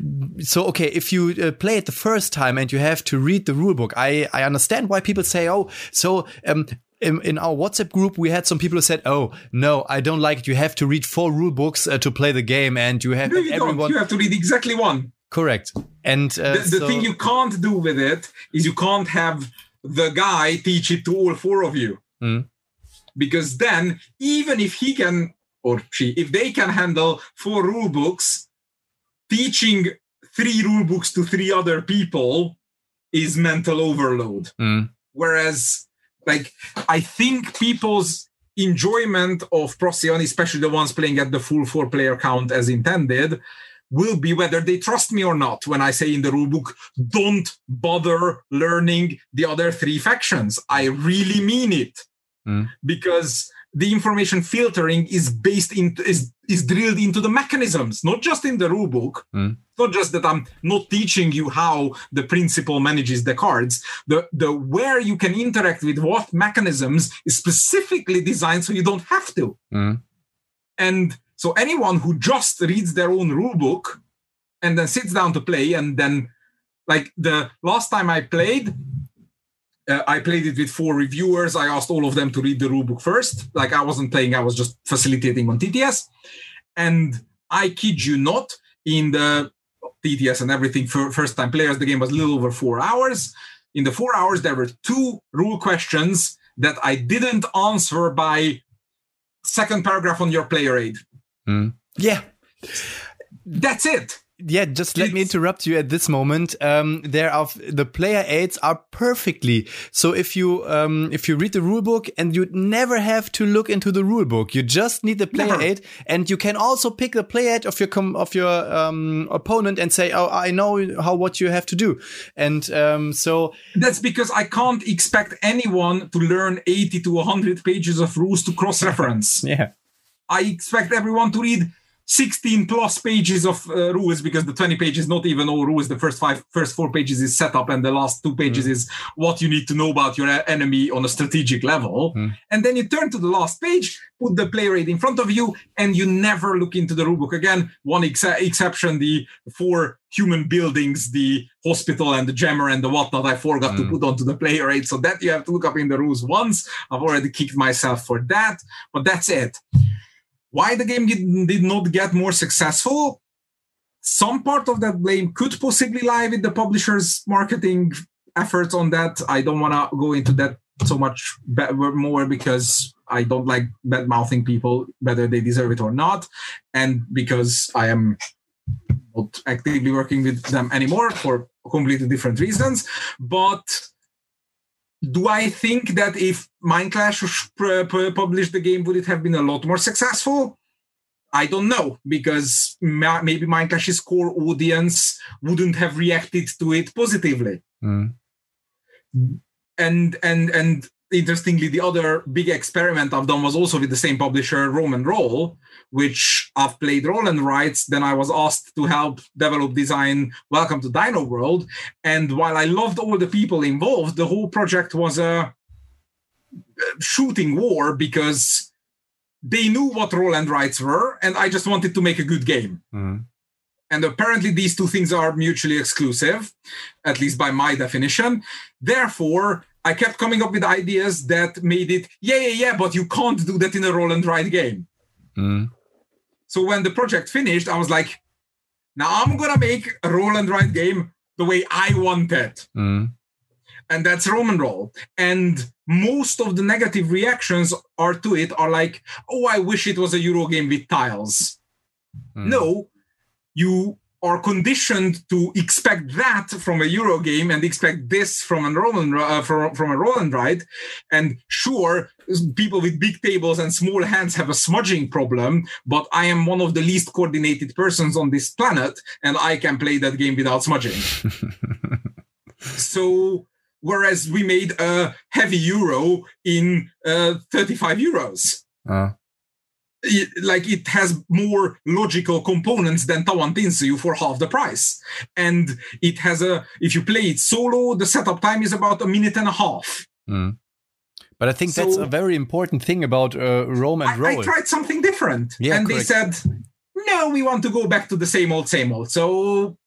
Speaker 2: so, okay, if you uh, play it the first time and you have to read the rulebook, I, I understand why people say, oh, so, um, in, in, our WhatsApp group, we had some people who said, "Oh no, I don't like it. You have to read four rule books uh, to play the game, and you have
Speaker 4: no, you everyone. Don't. You have to read exactly one.
Speaker 2: Correct. And
Speaker 4: uh, the, the so... thing you can't do with it is you can't have the guy teach it to all four of you. Mm. Because then, even if he can or she, if they can handle four rule books, teaching three rule books to three other people is mental overload. Mm. Whereas, like, I think people's enjoyment of Procyon, especially the ones playing at the full four player count as intended, will be whether they trust me or not when I say in the rulebook, don't bother learning the other three factions. I really mean it. Mm. Because the information filtering is based in is is drilled into the mechanisms, not just in the rulebook. Mm. Not just that I'm not teaching you how the principal manages the cards. The the where you can interact with what mechanisms is specifically designed so you don't have to. Mm. And so anyone who just reads their own rule book and then sits down to play, and then like the last time I played, uh, I played it with four reviewers. I asked all of them to read the rule book first. Like I wasn't playing, I was just facilitating on TTS. And I kid you not, in the TTS and everything for first time players, the game was a little over four hours. In the four hours, there were two rule questions that I didn't answer by second paragraph on your player aid.
Speaker 2: Mm. Yeah.
Speaker 4: That's it.
Speaker 2: Yeah, just let it's, me interrupt you at this moment. Um, there are the player aids are perfectly. So if you um, if you read the rule book and you never have to look into the rule book, you just need the player never. aid, and you can also pick the player aid of your of your um, opponent and say, "Oh, I know how what you have to do." And um, so
Speaker 4: that's because I can't expect anyone to learn eighty to hundred pages of rules to cross reference.
Speaker 2: yeah.
Speaker 4: I expect everyone to read 16 plus pages of uh, rules because the 20 pages not even all rules the first five first four pages is setup and the last two pages mm. is what you need to know about your enemy on a strategic level mm. and then you turn to the last page put the player aid in front of you and you never look into the rulebook again one ex- exception the four human buildings the hospital and the jammer and the whatnot i forgot mm. to put onto the player aid so that you have to look up in the rules once i've already kicked myself for that but that's it why the game did, not get more successful? Some part of that blame could possibly lie with the publisher's marketing efforts on that. I don't want to go into that so much more because I don't like bad mouthing people, whether they deserve it or not, and because I am not actively working with them anymore for completely different reasons. But do I think that if Mindclash published the game, would it have been a lot more successful? I don't know because ma- maybe Mindclash's core audience wouldn't have reacted to it positively. Mm. And and and interestingly, the other big experiment I've done was also with the same publisher, Roman Roll, which I've played roll and rights. Then I was asked to help develop design Welcome to Dino World. And while I loved all the people involved, the whole project was a shooting war because they knew what roll and rights were, and I just wanted to make a good game. Mm-hmm. And apparently, these two things are mutually exclusive, at least by my definition. Therefore, I kept coming up with ideas that made it, yeah, yeah, yeah, but you can't do that in a roll and write game. Mm. So when the project finished, I was like, now I'm gonna make a roll and write game the way I want it. Mm. And that's Roman roll. And most of the negative reactions are to it are like, oh, I wish it was a Euro game with tiles. Mm. No, you are conditioned to expect that from a Euro game and expect this from a Roland uh, from, from a Roland ride. And sure, people with big tables and small hands have a smudging problem, but I am one of the least coordinated persons on this planet, and I can play that game without smudging. so whereas we made a heavy euro in uh, 35 euros. Uh it, like it has more logical components than Tawantinsuyu for half the price. And it has a, if you play it solo, the setup time is about a minute and a half. Mm.
Speaker 2: But I think so, that's a very important thing about uh, Rome and Roll.
Speaker 4: I, I tried something different. Yeah, and correct. they said, no, we want to go back to the same old, same old. So,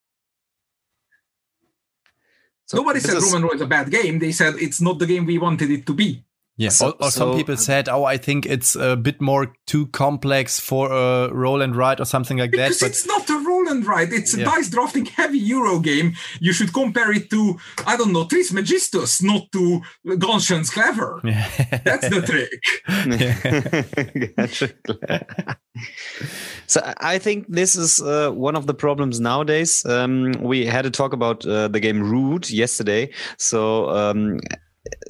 Speaker 4: so nobody said is... Roman Roll is a bad game. They said it's not the game we wanted it to be.
Speaker 2: Yeah. So, or, or so, some people said, "Oh, I think it's a bit more too complex for a roll and write or something like
Speaker 4: because
Speaker 2: that."
Speaker 4: Because it's not a roll and write; it's a dice drafting heavy Euro game. You should compare it to, I don't know, Trismegistus, not to Ganz Schön Clever. Yeah. That's the
Speaker 3: trick. so I think this is uh, one of the problems nowadays. Um, we had a talk about uh, the game Root yesterday. So. Um,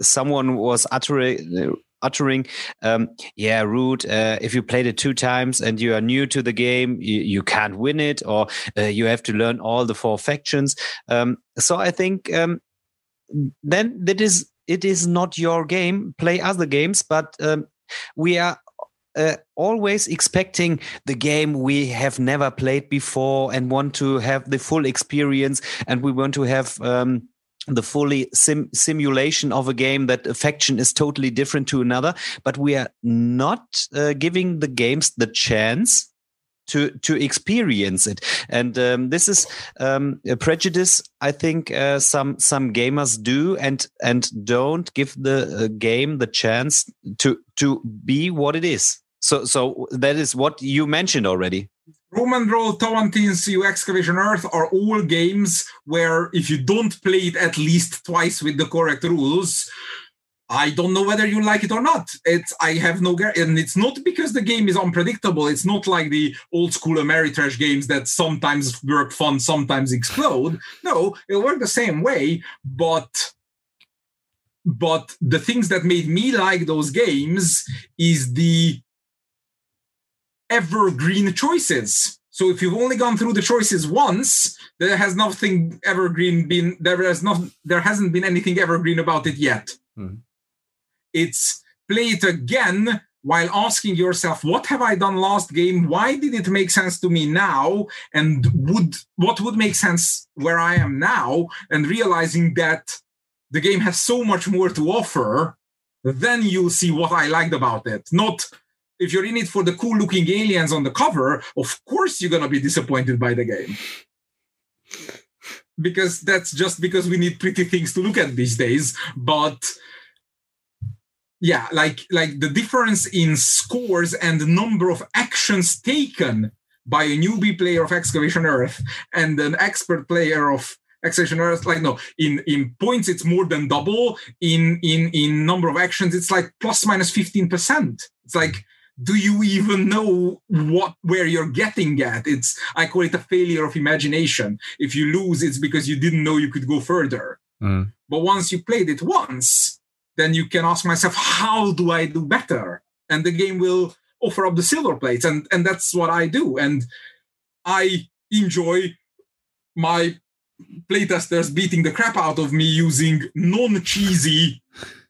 Speaker 3: someone was uttering uttering um, yeah Root uh, if you played it two times and you are new to the game you, you can't win it or uh, you have to learn all the four factions. Um, so i think um, then that is it is not your game play other games but um, we are uh, always expecting the game we have never played before and want to have the full experience and we want to have um, the fully sim simulation of a game that a faction is totally different to another but we are not uh, giving the games the chance to to experience it. And um, this is um, a prejudice i think uh, some some gamers do and and don't give the uh, game the chance to to be what it is. So so that is what you mentioned already
Speaker 4: Roman Roll, Tawantinsuyu, Excavation Earth are all games where if you don't play it at least twice with the correct rules, I don't know whether you like it or not. It's I have no and it's not because the game is unpredictable. It's not like the old school Ameritrash games that sometimes work fun, sometimes explode. No, it'll work the same way, but but the things that made me like those games is the evergreen choices. So if you've only gone through the choices once, there has nothing evergreen been there has not there hasn't been anything evergreen about it yet. Mm. It's play it again while asking yourself what have i done last game why did it make sense to me now and would what would make sense where i am now and realizing that the game has so much more to offer then you'll see what i liked about it not if you're in it for the cool looking aliens on the cover, of course you're gonna be disappointed by the game. Because that's just because we need pretty things to look at these days. But yeah, like like the difference in scores and the number of actions taken by a newbie player of Excavation Earth and an expert player of Excavation Earth, like no, in in points it's more than double. In in in number of actions, it's like plus minus fifteen percent. It's like do you even know what where you're getting at it's i call it a failure of imagination if you lose it's because you didn't know you could go further mm. but once you played it once then you can ask myself, how do I do better? And the game will offer up the silver plates. And, and that's what I do. And I enjoy my playtesters beating the crap out of me using non-cheesy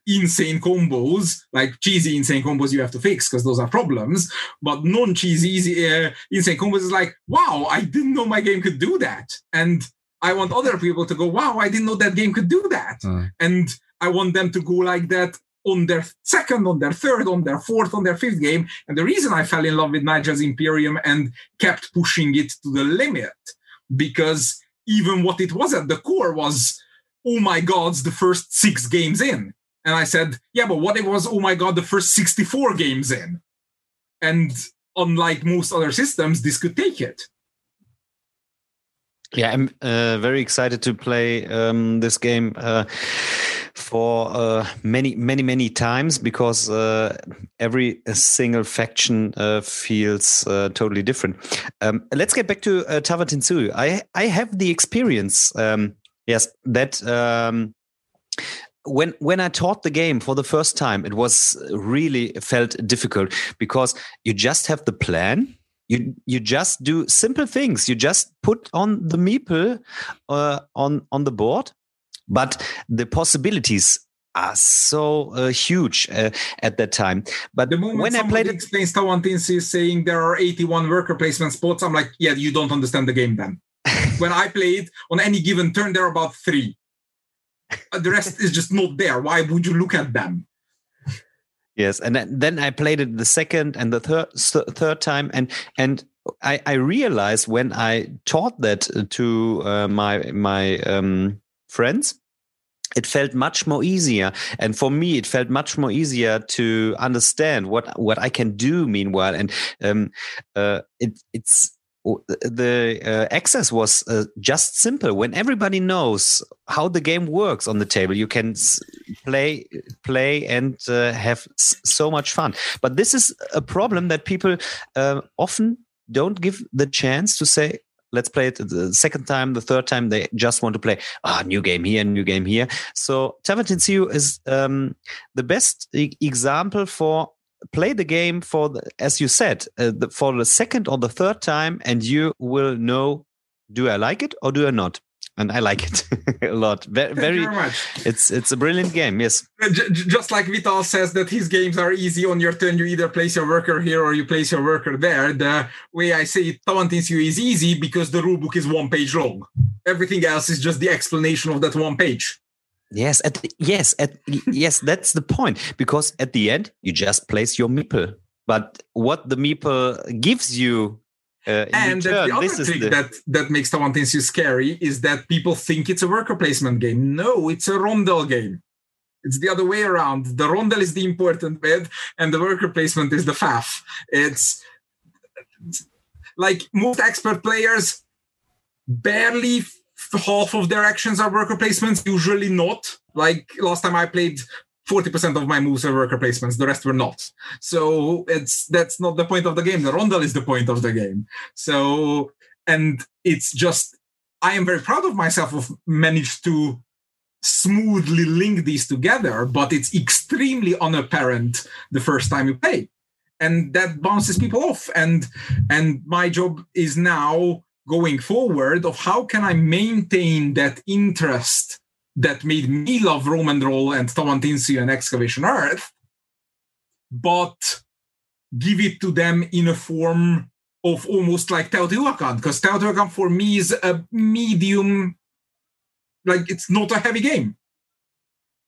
Speaker 4: insane combos like cheesy insane combos you have to fix because those are problems but non-cheesy uh, insane combos is like wow i didn't know my game could do that. And i want other people to go wow i didn't know that game could do that. Mm. and i want them to go like that on their second on their third on their fourth on their fifth game. And the reason i fell in love with nigel's imperium and kept pushing it to the limit because even what it was at the core was oh my god the first six games in and I said, yeah, but what it was, oh my God, the first 64 games in? And unlike most other systems, this could take it.
Speaker 3: Yeah, I'm uh, very excited to play um, this game uh, for uh, many, many, many times because uh, every single faction uh, feels uh, totally different. Um, let's get back to uh, Tawantinsuyu. I I have the experience. Um, yes, that um, when when I taught the game for the first time, it was really felt difficult because you just have the plan. You you just do simple things. You just put on the meeple uh, on on the board, but the possibilities are so uh, huge uh, at that time. But
Speaker 4: the moment when I played it, explains Tawantinsuyu saying there are 81 worker placement spots, I'm like, yeah, you don't understand the game then. when I played on any given turn, there are about three the rest is just not there. Why would you look at them?
Speaker 3: Yes, and then I played it the second and the third third time, and and I, I realized when I taught that to uh, my my um, friends, it felt much more easier, and for me, it felt much more easier to understand what what I can do. Meanwhile, and um, uh, it it's the uh, access was uh, just simple. When everybody knows how the game works on the table you can play play and uh, have so much fun. But this is a problem that people uh, often don't give the chance to say let's play it the second time the third time they just want to play ah new game here new game here. So Tawantinsuyu is um, the best example for play the game for the, as you said uh, the, for the second or the third time and you will know do i like it or do i not? And i like it a lot. Very, very, it's it's a brilliant game yes.
Speaker 4: Uh, just like vital says that his games are easy on your turn you either place your worker here or you place your worker there. The way i say Tawantinsuyu is easy because the rulebook is one page long. Everything else is just the explanation of that one page
Speaker 3: Yes, at the, yes, at, yes, that's the point. Because at the end, you just place your meeple. But what the meeple gives you uh,
Speaker 4: and
Speaker 3: return,
Speaker 4: the other thing the... that that makes Tawantinsuyu scary is that people think it's a worker placement game. No, it's a rondel game. It's the other way around. The rondel is the important bit, and the worker placement is the faff. It's, it's like most expert players barely half of their actions are worker placements, usually not. Like last time I played 40% of my moves are worker placements, the rest were not. So it's that's not the point of the game. The rondel is the point of the game. So and it's just I am very proud of myself of managed to smoothly link these together, but it's extremely unapparent the first time you play. And that bounces people off. And and my job is now going forward of how can I maintain that interest that made me love Roman Roll and Tawantinsuyu and Excavation Earth, but give it to them in a form of almost like Teotihuacan, because Teotihuacan for me is a medium, like it's not a heavy game.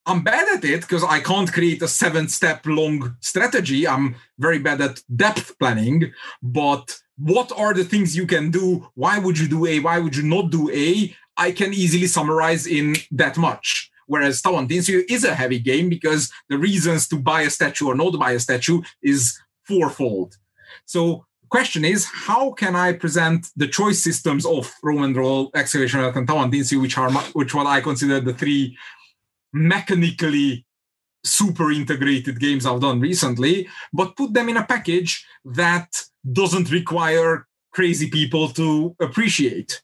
Speaker 4: I'm bad at it because I can't create a seven step long strategy. I'm very bad at depth planning, but what are the things you can do? Why would you do A? Why would you not do A? I can easily summarize in that much. Whereas Tawantinsuyu is a heavy game because the reasons to buy a statue or not to buy a statue is fourfold. So question is, how can I present the choice systems of Roman Roll, Excavation and Tawantinsuyu, which are which what I consider the three mechanically super integrated games I've done recently, but put them in a package that doesn't require crazy people to appreciate.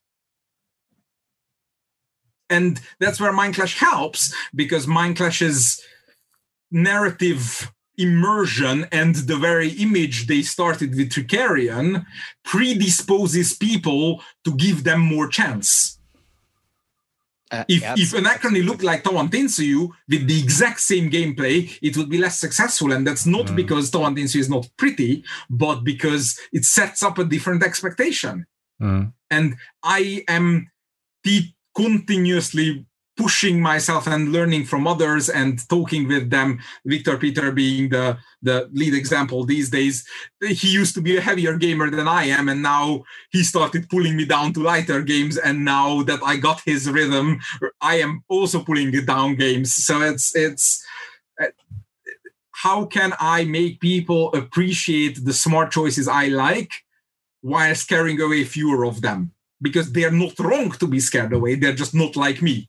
Speaker 4: And that's where Mind Clash helps because Mind Clash's narrative immersion and the very image they started with Trickerion predisposes people to give them more chance.
Speaker 3: Uh,
Speaker 4: If,
Speaker 3: yeah,
Speaker 4: if Anachrony looked like Tawantinsuyu with the exact same gameplay, it would be less successful. And that's not because Tawantinsuyu is not pretty, but because it sets up a different expectation.
Speaker 2: Mm.
Speaker 4: And I am continuously pushing myself and learning from others and talking with them. Viktor Péter being the, the lead example these days. He used to be a heavier gamer than I am, and now he started pulling me down to lighter games. And now that I got his rhythm, I am also pulling it down games. So it's it's how can I make people appreciate the smart choices I like while scaring away fewer of them? Because they're not wrong to be scared away. They're just not like me.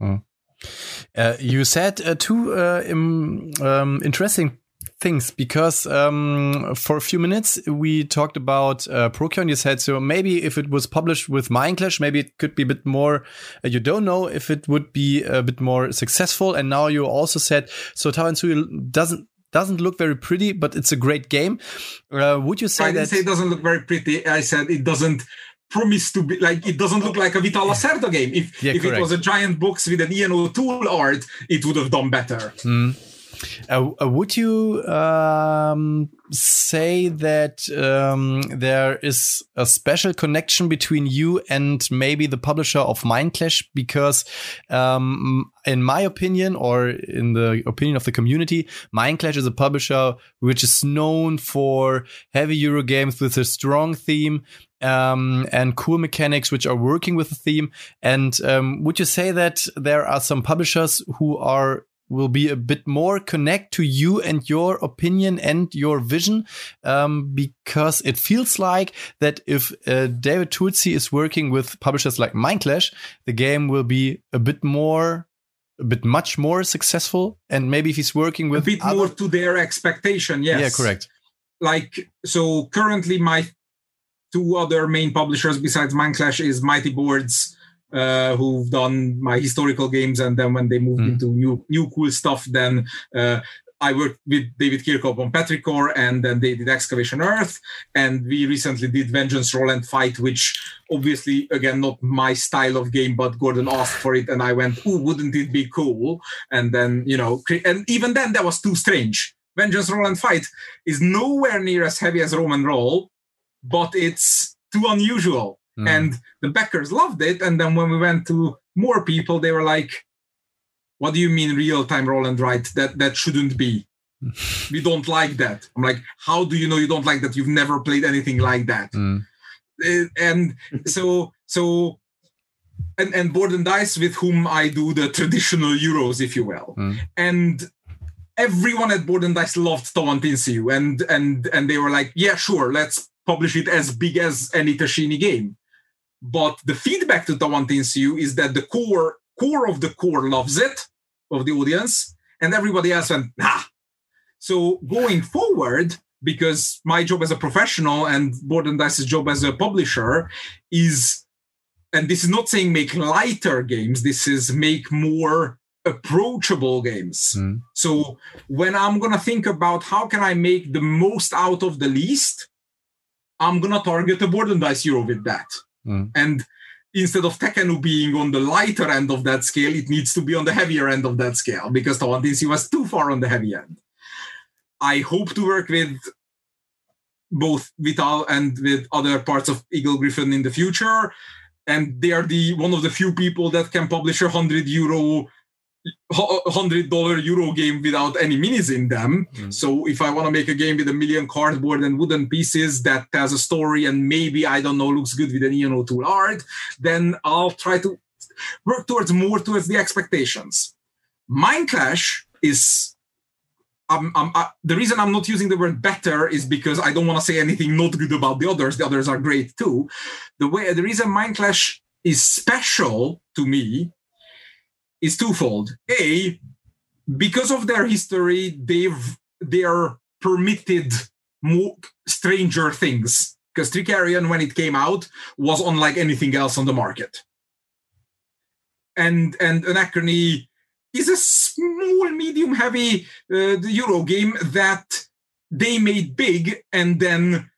Speaker 2: Uh, you said uh, two uh, im, um, interesting things because um, for a few minutes we talked about uh, Procyon. You said so maybe if it was published with Mindclash, maybe it could be a bit more. Uh, you don't know if it would be a bit more successful. And now you also said so. Tawan Sui doesn't doesn't look very pretty, but it's a great game. Uh, would you say
Speaker 4: I didn't
Speaker 2: that?
Speaker 4: say it doesn't look very pretty. I said it doesn't promise to be like it doesn't look like a Vital Lacerda game. If
Speaker 2: Yeah,
Speaker 4: if it was a giant box with an Ian O'Toole art, it would have done better.
Speaker 2: Uh, uh, would you um, say that um, there is a special connection between you and maybe the publisher of Mind Clash? Because, um, in my opinion, or in the opinion of the community, Mind Clash is a publisher which is known for heavy Euro games with a strong theme. Um, and cool mechanics which are working with the theme. And um, would you say that there are some publishers who are will be a bit more connect to you and your opinion and your vision um, because it feels like that if uh, David Turczi is working with publishers like Mindclash, the game will be a bit more, a bit much more successful. And maybe if he's working with A
Speaker 4: bit
Speaker 2: other-
Speaker 4: more to their expectation. Yes.
Speaker 2: yeah, correct.
Speaker 4: like so currently my two other main publishers besides Mindclash is Mighty Boards, uh, who've done my historical games, and then when they moved
Speaker 2: Mhm.
Speaker 4: into new new cool stuff, then uh, I worked with David Kirkhope on Petrichor, and then they did Excavation Earth, and we recently did Vengeance Roll and Fight, which obviously again not my style of game, but Gordon asked for it, and I went, "Ooh, wouldn't it be cool?" And then you know, and even then that was too strange. Vengeance Roll and Fight is nowhere near as heavy as Roman Roll, but it's too unusual.
Speaker 2: Mm.
Speaker 4: And the backers loved it. And then when we went to more people, they were like, "What do you mean real time roll and write? That that shouldn't be. we don't like that." I'm like, "How do you know you don't like that? You've never played anything like that."
Speaker 2: Mm.
Speaker 4: Uh, and so so and and board and dice with whom i do the traditional euros if you will
Speaker 2: Mm.
Speaker 4: and everyone at board and dice loved Tawantinsuyu and and and they were like yeah sure let's publish it as big as any Tascini game but the feedback to Tawantinsuyu is that the core core of the core loves it of the audience and everybody else went nah so going forward because my job as a professional and Board and Dice's job as a publisher is, and this is not saying make lighter games, this is make more approachable games.
Speaker 2: Mm.
Speaker 4: So when I'm going to think about how can I make the most out of the least, I'm going to target a Board and Dice Euro with that.
Speaker 2: Mm.
Speaker 4: And instead of Tekhenu being on the lighter end of that scale, it needs to be on the heavier end of that scale because Tawantinsuyu was too far on the heavy end. I hope to work with both Vital and with other parts of Eagle Gryphon in the future. And they are the one of the few people that can publish a hundred euro, hundred dollar euro game without any minis in them.
Speaker 2: Mm.
Speaker 4: So if I want to make a game with a million cardboard and wooden pieces that tells a story and maybe I don't know looks good with an Ian O'Toole art, then I'll try to work towards more towards the expectations. Mind Clash is um, um, uh, the reason I'm not using the word better is because I don't want to say anything not good about the others. The others are great too. The way the reason Mind Clash is special to me is twofold. A, because of their history, they've they are permitted more stranger things. Because Trickerion, when it came out, was unlike anything else on the market. And and Anachrony is a small, medium heavy uh, Euro game that they made big and then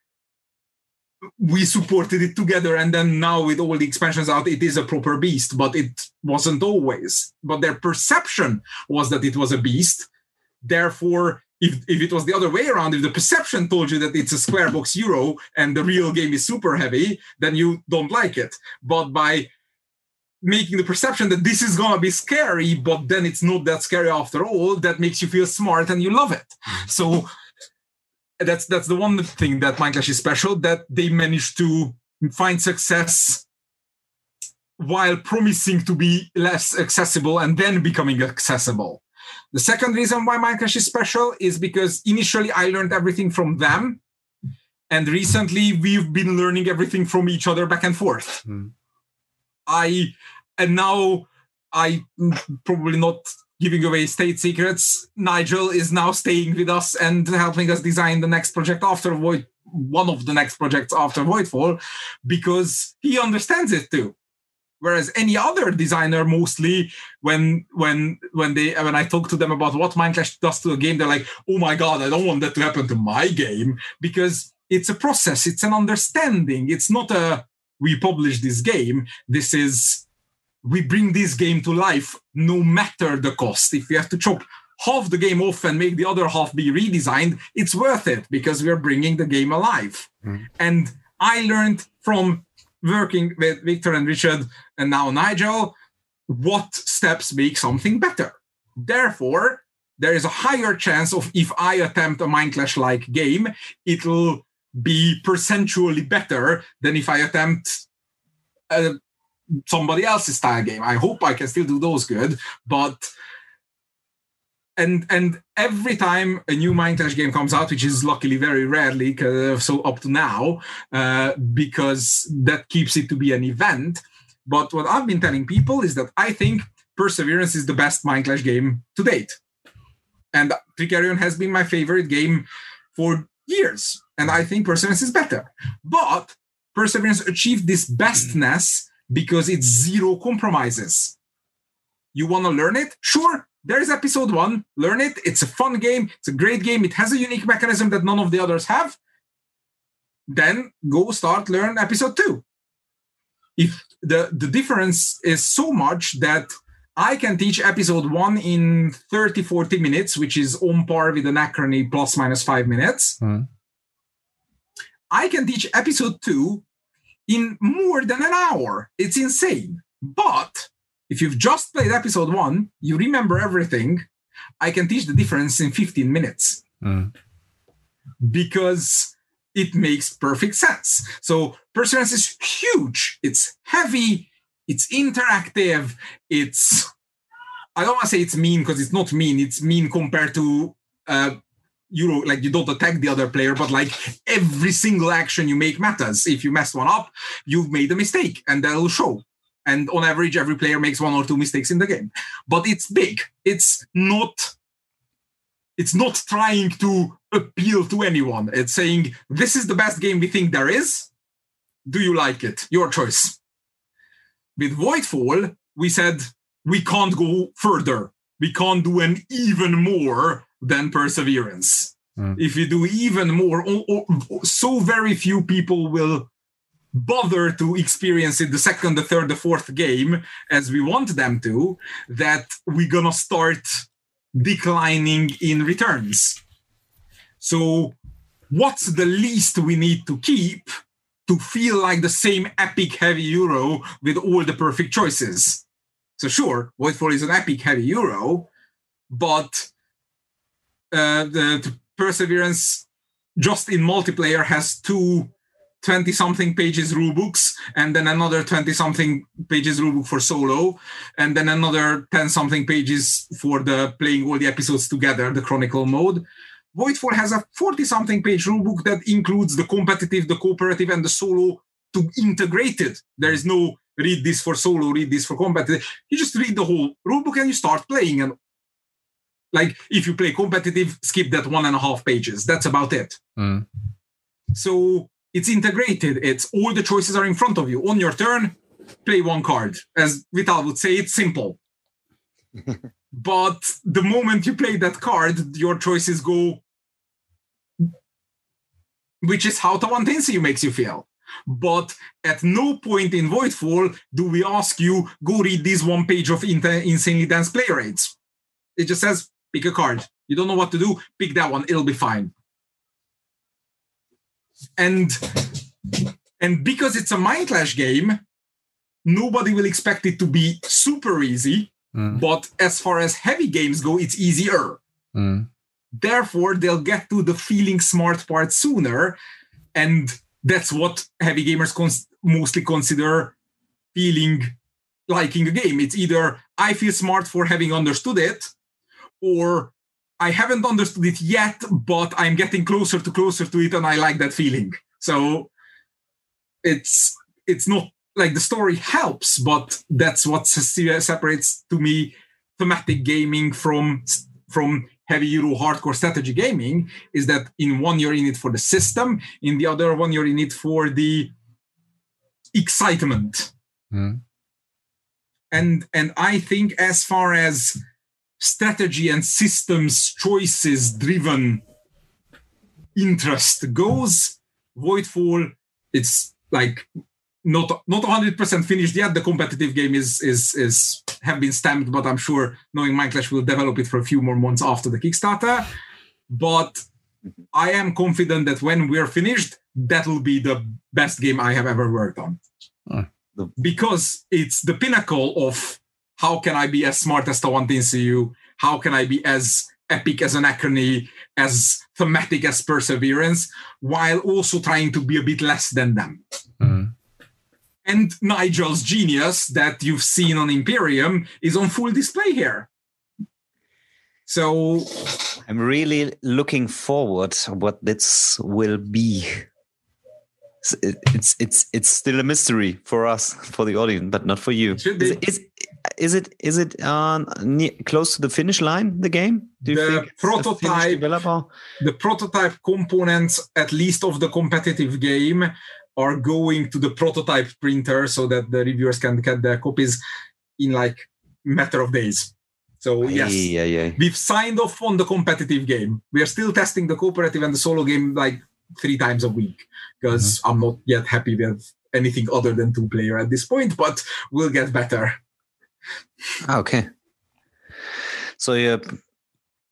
Speaker 4: we supported it together and then now with all the expansions out it is a proper beast but it wasn't always. But their perception was that it was a beast. Therefore if, if it was the other way around if the perception told you that it's a square box euro and the real game is super heavy then you don't like it. But by making the perception that this is gonna be scary but then it's not that scary after all that makes you feel smart and you love it. So that's that's the one thing that Mindclash is special that they managed to find success while promising to be less accessible and then becoming accessible. The second reason why Mindclash is special is because initially I learned everything from them, and recently we've been learning everything from each other back and forth.
Speaker 2: Hmm.
Speaker 4: I and now I probably not giving away state secrets. Nigel is now staying with us and helping us design the next project after Void, one of the next projects after Voidfall, because he understands it too. Whereas any other designer, mostly when when when they when I talk to them about what Mindclash does to a game, they're like, "Oh my god, I don't want that to happen to my game," because it's a process, it's an understanding. It's not a we publish this game. This is we bring this game to life no matter the cost. If we have to chop half the game off and make the other half be redesigned, it's worth it because we're bringing the game alive.
Speaker 2: Mm.
Speaker 4: And I learned from working with Viktor and Richard and now Nigel what steps make something better. Therefore, there is a higher chance of if I attempt a Mindclash like game, it'll be percentually better than if I attempt a somebody else's style game. I hope I can still do those good, but and and every time a new Mindclash game comes out, which is luckily very rarely, uh, so up to now, uh, because that keeps it to be an event. But what I've been telling people is that I think Perseverance is the best Mindclash game to date, and Trickerion has been my favorite game for years, and I think Perseverance is better. But Perseverance achieved this bestness because it's zero compromises. You want to learn it? Sure. There's episode one. Learn it. It's a fun game. It's a great game. It has a unique mechanism that none of the others have. Then go start learn episode two. If the, the difference is so much that I can teach episode one in 30, 40 minutes, which is on par with an Anachrony plus minus five minutes.
Speaker 2: Hmm.
Speaker 4: I can teach episode two in more than an hour. It's insane. But if you've just played episode one, you remember everything. I can teach the difference in 15 minutes
Speaker 2: Mm.
Speaker 4: because it makes perfect sense. So Perseverance is huge. It's heavy. It's interactive. It's I don't want to say it's mean because it's not mean. It's mean compared to uh, you know, like you don't attack the other player, but like every single action you make matters. If you mess one up, you've made a mistake, and that'll show. And on average, every player makes one or two mistakes in the game. But it's big. It's not. It's not trying to appeal to anyone. It's saying this is the best game we think there is. Do you like it? Your choice. With Voidfall, we said we can't go further. We can't do an even more than perseverance.
Speaker 2: Mm.
Speaker 4: If you do even more, o- o- so very few people will bother to experience it the second, the third, the fourth game as we want them to, that we're gonna start declining in returns. So, what's the least we need to keep to feel like the same epic heavy euro with all the perfect choices? So, sure, Voidfall is an epic heavy euro, but uh, the, the perseverance just in multiplayer has two 20 something pages rulebooks and then another 20 something pages rulebook for solo and then another 10 something pages for the playing all the episodes together the chronicle mode. Voidfall has a 40 something page rulebook that includes the competitive the cooperative and the solo to integrate it. There is no read this for solo read this for combat. you just read the whole rulebook and you start playing and like if you play competitive, skip that one and a half pages. That's about it.
Speaker 2: Mm.
Speaker 4: So it's integrated. It's all the choices are in front of you. On your turn, play one card. As Vital would say, it's simple. but the moment you play that card, your choices go, which is how Tawantinsuyu makes you feel. But at no point in Voidfall do we ask you, go read this one page of insanely dense play rates. It just says, pick a card. You don't know what to do, pick that one, it'll be fine. And and because it's a Mindclash game, nobody will expect it to be super easy. Mm. But as far as heavy games go, it's easier. Mm. Therefore, they'll get to the feeling smart part sooner. And that's what heavy gamers cons- mostly consider feeling liking a game. It's either I feel smart for having understood it, or I haven't understood it yet, but I'm getting closer to closer to it, and I like that feeling. So it's it's not like the story helps, but that's what separates to me thematic gaming from from heavy Euro hardcore strategy gaming is that in one you're in it for the system, in the other one you're in it for the excitement. Mm. And and I think as far as strategy and systems choices driven interest goes, Voidfall, it's like not not 100% finished yet. The competitive game is is is have been stamped, but I'm sure knowing Mindclash will develop it for a few more months after the Kickstarter. But I am confident that when we're finished, that will be the best game I have ever worked on. Because it's the pinnacle of how can I be as smart as Tawantinsuyu? How can I be as epic as Anachrony, as thematic as Perseverance, while also trying to be a bit less than them? Mm and Nigel's genius that you've seen on Imperium is on full display here. So
Speaker 3: I'm really looking forward what this will be. It's it's it's still a mystery for us, for the audience, but not for you. Is, is, is it is it uh, near, close to the finish line? The game?
Speaker 4: Do you the think prototype, the prototype components, at least of the competitive game, are going to the prototype printer so that the reviewers can get their copies in like matter of days. So yes, yeah, yeah. we've signed off on the competitive game. We are still testing the cooperative and the solo game like three times a week because mm-hmm. I'm not yet happy with anything other than two player at this point, but we'll get better.
Speaker 3: Ah, okay. So you're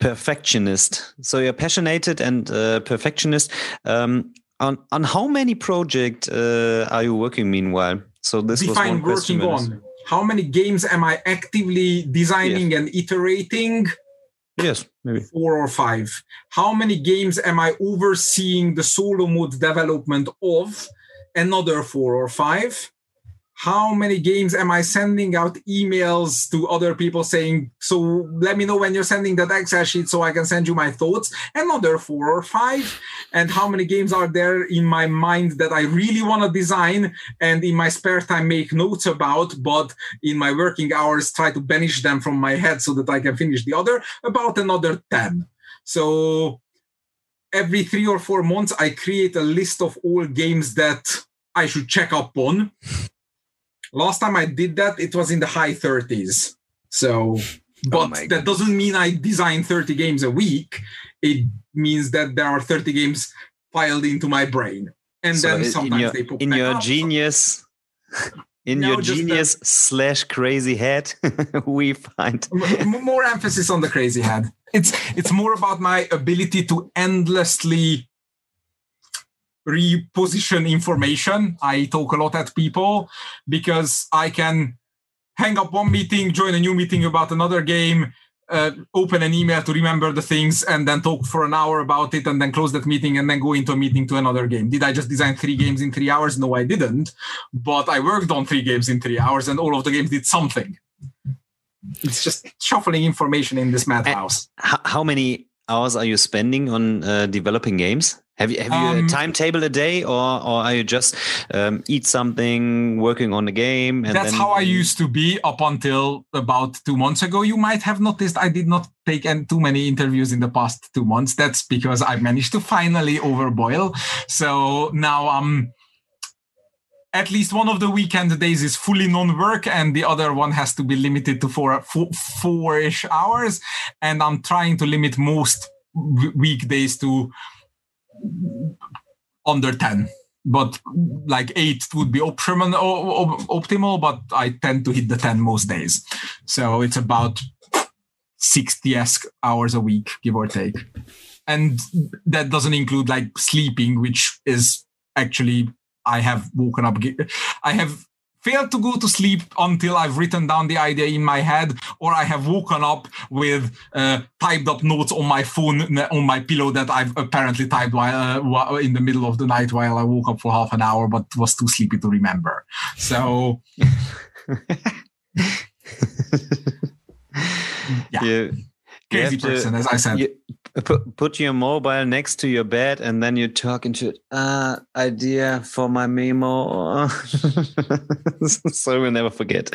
Speaker 3: perfectionist. So you're passionate and uh, perfectionist. Um, on on how many projects uh, are you working meanwhile?
Speaker 4: So this define was working on. How many games am I actively designing yes. and iterating?
Speaker 3: Yes, maybe
Speaker 4: four or five. How many games am I overseeing the solo mode development of? Another four or five how many games am I sending out emails to other people saying, so let me know when you're sending that Excel sheet so I can send you my thoughts? Another four or five. And how many games are there in my mind that I really want to design and in my spare time make notes about, but in my working hours try to banish them from my head so that I can finish the other? About another 10. So every three or four months, I create a list of all games that I should check up on Last time I did that, it was in the high 30s. So, oh but oh that doesn't mean I design 30 games a week. It means that there are 30 games piled into my brain. And so then sometimes
Speaker 3: in your,
Speaker 4: they pop
Speaker 3: in your up. genius in no, your genius that, slash crazy head we find
Speaker 4: more emphasis on the crazy head it's it's more about my ability to endlessly reposition information. I talk a lot at people because I can hang up one meeting, join a new meeting about another game, uh, open an email to remember the things, and then talk for an hour about it, and then close that meeting, and then go into a meeting to another game. Did I just design three games in three hours? No, I didn't. But I worked on three games in three hours, and all of the games did something. It's just shuffling information in this madhouse.
Speaker 3: How many hours are you spending on uh, developing games? Have you have you um, a timetable a day, or or are you just um, eat something, working on the game?
Speaker 4: that's then... how I used to be up until about two months ago. You might have noticed I did not take too many interviews in the past two months. That's because I managed to finally overboil. So now I'm at least one of the weekend days is fully non-work and the other one has to be limited to four, four four-ish hours and i'm trying to limit most weekdays to under 10 but like 8 would be optimal, uh, optimal but i tend to hit the 10 most days so it's about 60 hours a week give or take and that doesn't include like sleeping which is actually I have woken up. I have failed to go to sleep until I've written down the idea in my head, or I have woken up with uh, typed up notes on my phone on my pillow that I've apparently typed while uh, in the middle of the night while I woke up for half an hour, but was too sleepy to remember. So. yeah.
Speaker 3: You,
Speaker 4: Crazy person,
Speaker 3: to,
Speaker 4: as I said.
Speaker 3: You, put, put your mobile next to your bed and then you talk into it. Uh, idea for my memo. so we'll never forget.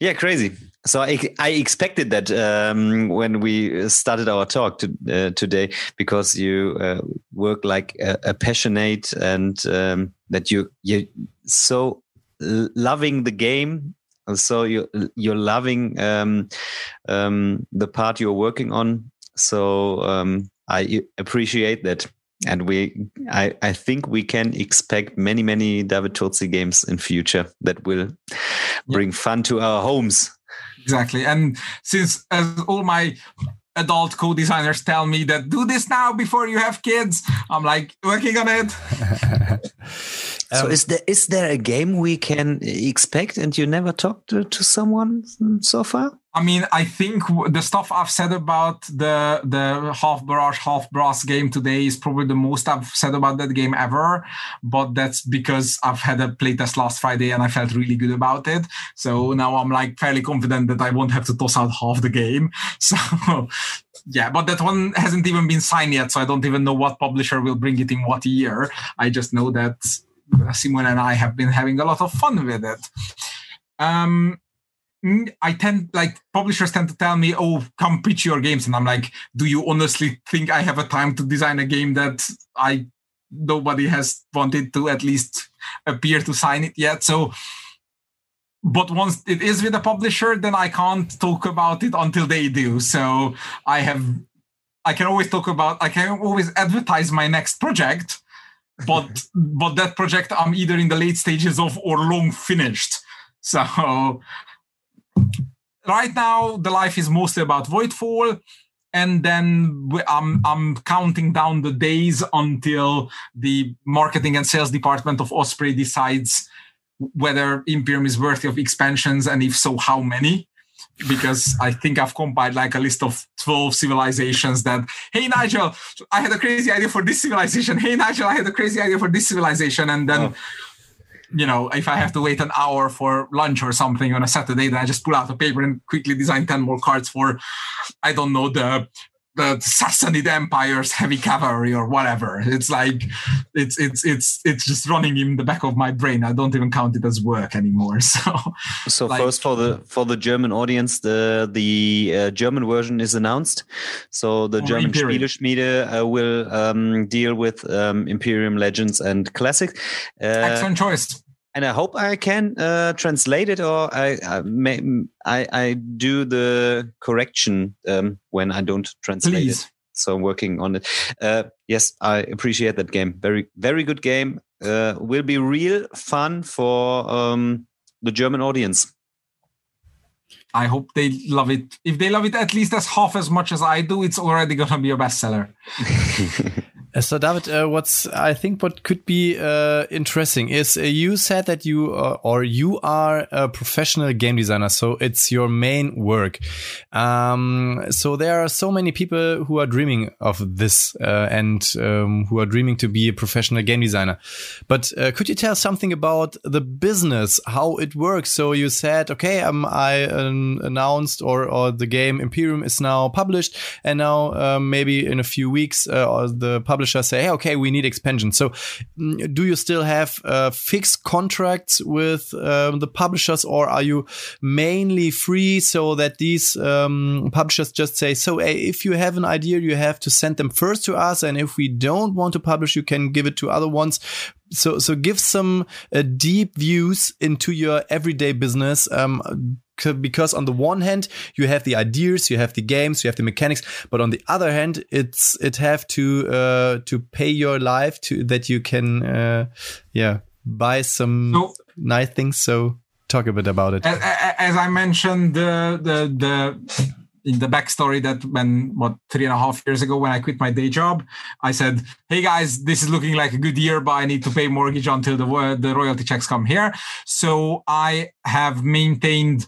Speaker 3: Yeah, crazy. So I, I expected that um, when we started our talk to, uh, today because you uh, work like a, a passionate and um, that you you so loving the game so you you're loving um, um, the part you're working on so um, I appreciate that. And we, I, I think we can expect many, many David Turczi games in future that will bring yeah. fun to our homes.
Speaker 4: Exactly. And since as all my adult co-designers tell me that do this now before you have kids, I'm like working on it.
Speaker 3: so is there is there a game we can expect and you never talked to, to someone so far?
Speaker 4: I mean, I think the stuff I've said about the the half barrage, half brass game today is probably the most I've said about that game ever. But that's because I've had a playtest last Friday and I felt really good about it. So now I'm like fairly confident that I won't have to toss out half the game. So yeah, but that one hasn't even been signed yet, so I don't even know what publisher will bring it in what year. I just know that Simon and I have been having a lot of fun with it. Um, I tend like publishers tend to tell me, "Oh, come pitch your games," and I'm like, "Do you honestly think I have a time to design a game that I nobody has wanted to at least appear to sign it yet?" So, but once it is with a publisher, then I can't talk about it until they do. So I have, I can always talk about, I can always advertise my next project, but but that project I'm either in the late stages of or long finished. So right now the life is mostly about Voidfall, and then I'm I'm counting down the days until the marketing and sales department of Osprey decides whether Imperium is worthy of expansions, and if so, how many. Because I think I've compiled like a list of 12 civilizations that, hey, Nigel, I had a crazy idea for this civilization. Hey, Nigel, I had a crazy idea for this civilization. And then oh you know, if I have to wait an hour for lunch or something on a Saturday, then I just pull out a paper and quickly design 10 more cards for, I don't know, the the Sassanid Empire's heavy cavalry or whatever. It's like it's it's it's it's just running in the back of my brain. I don't even count it as work anymore. So,
Speaker 3: so like, first for the for the German audience, the the uh, German version is announced. So the German. Spieleschmiede uh, will um, deal with um, Imperium Legends and Classics.
Speaker 4: Uh, Excellent choice
Speaker 3: and I hope I can uh, translate it, or I I, may, I, I do the correction um, when I don't translate Please. it. So I'm working on it. Uh, yes, I appreciate that game. Very very good game. Uh, will be real fun for um, the German audience.
Speaker 4: I hope they love it. If they love it at least as half as much as I do, it's already gonna be a bestseller.
Speaker 2: Uh, so, David, uh, what's I think what could be uh, interesting is uh, you said that you uh, or you are a professional game designer, so it's your main work. Um, so there are so many people who are dreaming of this uh, and um, who are dreaming to be a professional game designer. But could you tell something about the business, how it works? So you said, okay, um, I um, announced or or the game Imperium is now published, and now maybe in a few weeks, the publisher publishers say, hey, okay, we need expansion. So, mm, do you still have uh, fixed contracts with um, the publishers, or are you mainly free so that these um, publishers just say, so hey, if you have an idea, you have to send them first to us, and if we don't want to publish, you can give it to other ones so so give some uh, deep views into your everyday business um, because on the one hand you have the ideas you have the games you have the mechanics but on the other hand it's it have to uh, to pay your life to that you can uh, yeah buy some so, nice things so talk a bit about it
Speaker 4: as, as i mentioned the the the in the backstory that when what three and a half years ago when I quit my day job, I said, "Hey guys, this is looking like a good year, but I need to pay mortgage until the the royalty checks come here." So I have maintained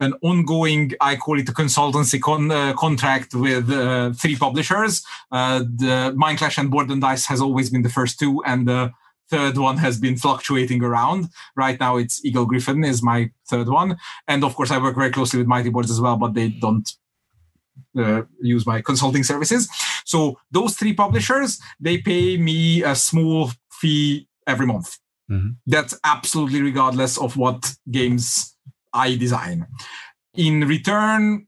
Speaker 4: an ongoing, I call it a consultancy con, uh, contract with uh, three publishers. Uh, the Mindclash and Board and Dice has always been the first two, and the third one has been fluctuating around. Right now, it's Eagle-Gryphon is my third one, and of course, I work very closely with Mighty Boards as well, but they don't uh, use my consulting services. So those three publishers, they pay me a small fee every month. Mm-hmm. That's absolutely regardless of what games I design. In return,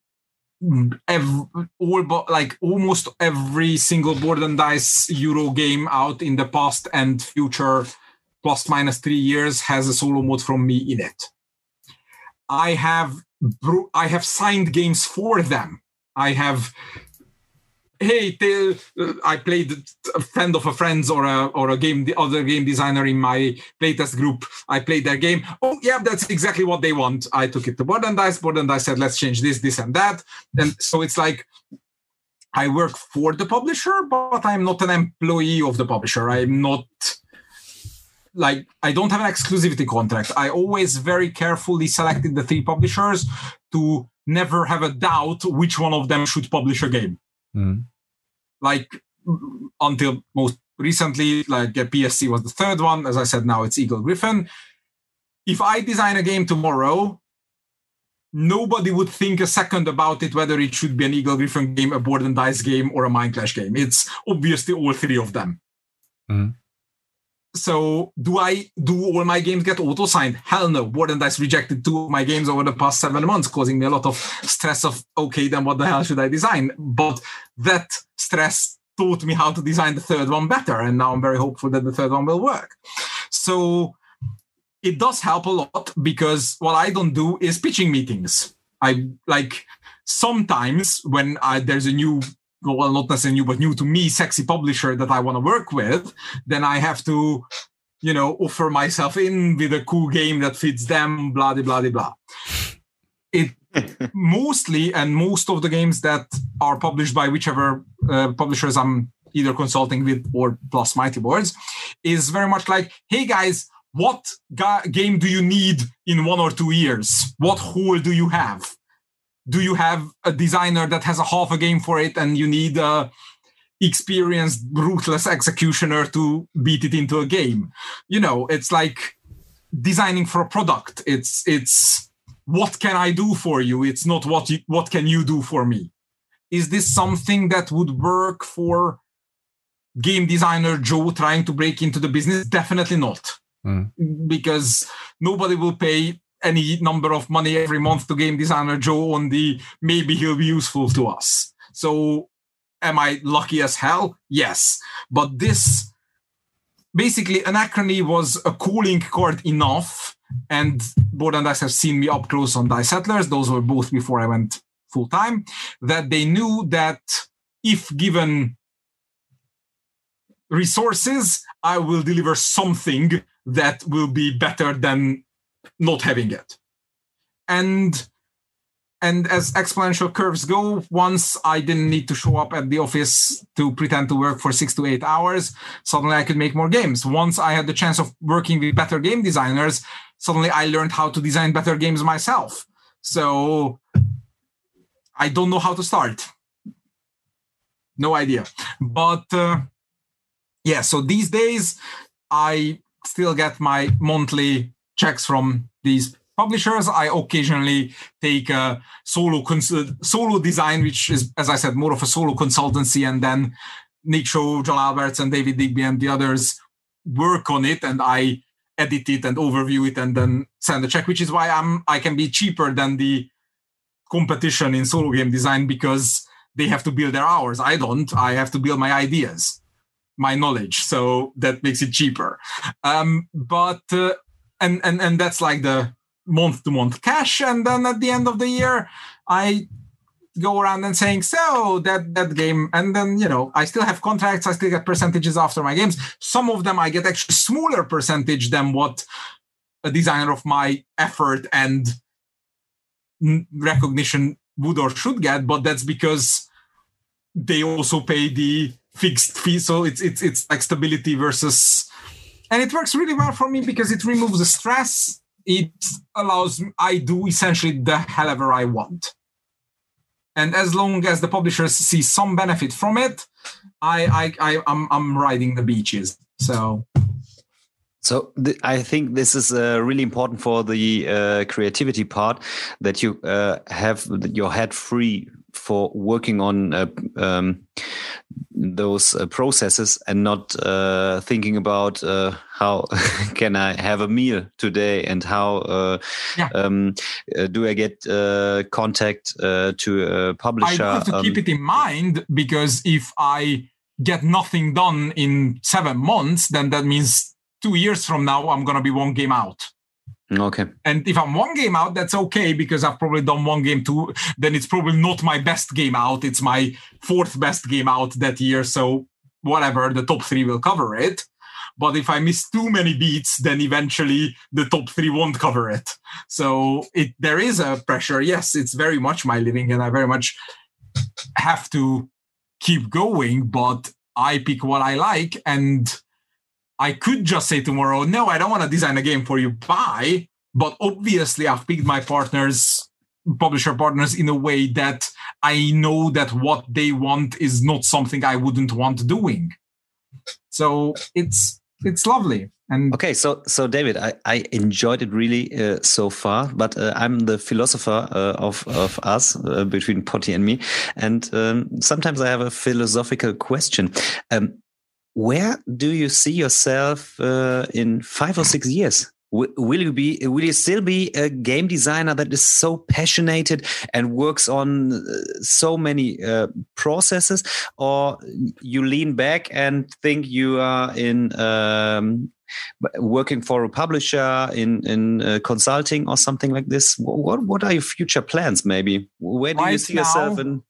Speaker 4: every, all like almost every single board and dice euro game out in the past and future plus minus three years has a solo mode from me in it i have i have signed games for them i have hey i played a friend of a friend's or a or a game the other game designer in my playtest group. I played their game. Oh yeah that's exactly what they want. I took it to board and dice. Board and dice said let's change this this and that. And so it's like i work for the publisher but i'm not an employee of the publisher. I'm not like i don't have an exclusivity contract. I always very carefully selected the three publishers to never have a doubt which one of them should publish a game Mm. Like until most recently, like PSC was the third one. As I said, now it's Eagle-Gryphon. If I design a game tomorrow, nobody would think a second about it whether it should be an Eagle-Gryphon game, a board and dice game, or a Mindclash game. It's obviously all three of them. Mm so do I do all my games get auto signed? Hell no. Board and Dice rejected two of my games over the past seven months, causing me a lot of stress of okay, then what the hell should I design? But that stress taught me how to design the third one better. And now I'm very hopeful that the third one will work. So it does help a lot because what I don't do is pitching meetings. I like sometimes when I, there's a new well, not necessarily new, but new to me, sexy publisher that I want to work with, then I have to, you know, offer myself in with a cool game that fits them, blah, blah, blah, blah. It mostly, and most of the games that are published by whichever uh, publishers I'm either consulting with or plus Mighty Boards, is very much like, hey guys, what ga- game do you need in one or two years? What hole do you have? Do you have a designer that has a half a game for it and you need a experienced ruthless executioner to beat it into a game? You know it's like designing for a product. It's it's what can i do for you? It's not what you, what can you do for me? Is this something that would work for game designer joe trying to break into the business? Definitely not. Mm. because nobody will pay any number of money every month to game designer Joe on the maybe he'll be useful to us. So am I lucky as hell? Yes. But this basically Anachrony was a calling card enough. And Board and Dice have seen me up close on Dice Settlers. Those were both before I went full time. That they knew that if given resources, I will deliver something that will be better than not having it. And and as exponential curves go, once I didn't need to show up at the office to pretend to work for six to eight hours, suddenly I could make more games. Once I had the chance of working with better game designers, suddenly I learned how to design better games myself. So I don't know how to start. No idea. But uh, yeah, so these days I still get my monthly checks from these publishers. I occasionally take a solo cons- solo design, which is, as I said, more of a solo consultancy, and then Nick Shaw, John Alberts, and David Digby and the others work on it, and I edit it and overview it, and then send a check. Which is why I'm I can be cheaper than the competition in solo game design because they have to build their hours. I don't. I have to build my ideas, my knowledge. So that makes it cheaper. Um, but uh, and and and that's like the month to month cash. And then at the end of the year, I go around and saying so that that game and then you know i still have contracts i still get percentages after my games some of them i get actually smaller percentage than what a designer of my effort and recognition would or should get but that's because they also pay the fixed fee so it's it's it's like stability versus and it works really well for me because it removes the stress. It allows i do essentially the hellever i want. And as long as the publishers see some benefit from it i i, I i'm i'm riding the beaches. So
Speaker 3: so th- I think this is uh, really important for the uh, creativity part that you uh, have your head free for working on uh, um, those uh, processes and not uh, thinking about uh, how can I have a meal today and how uh, yeah. um, uh, do I get contact to a publisher.
Speaker 4: I have to um, keep it in mind because if I get nothing done in seven months, then that means two years from now I'm going to be one game out.
Speaker 3: Okay.
Speaker 4: And if I'm one game out, that's okay because I've probably done one game too. Then it's probably not my best game out. It's my fourth best game out that year. So whatever, the top three will cover it. But if I miss too many beats, then eventually the top three won't cover it. So it there is a pressure. Yes, it's very much my living, and I very much have to keep going. But I pick what I like, and I could just say tomorrow, no, I don't want to design a game for you. Bye. But obviously, I've picked my partners, publisher partners, in a way that I know that what they want is not something I wouldn't want doing. So it's it's lovely. And
Speaker 3: okay, so so David, I, I enjoyed it really uh, so far, but uh, I'm the philosopher uh, of of us uh, between Potty and me, and um, sometimes I have a philosophical question. Um, where do you see yourself uh, in five or six years? will you be will you still be a game designer that is so passionate and works on uh, so many uh, processes? Or you lean back and think you are in um, working for a publisher in in uh, consulting or something like this? What what are your future plans maybe? Where do right you see now, yourself in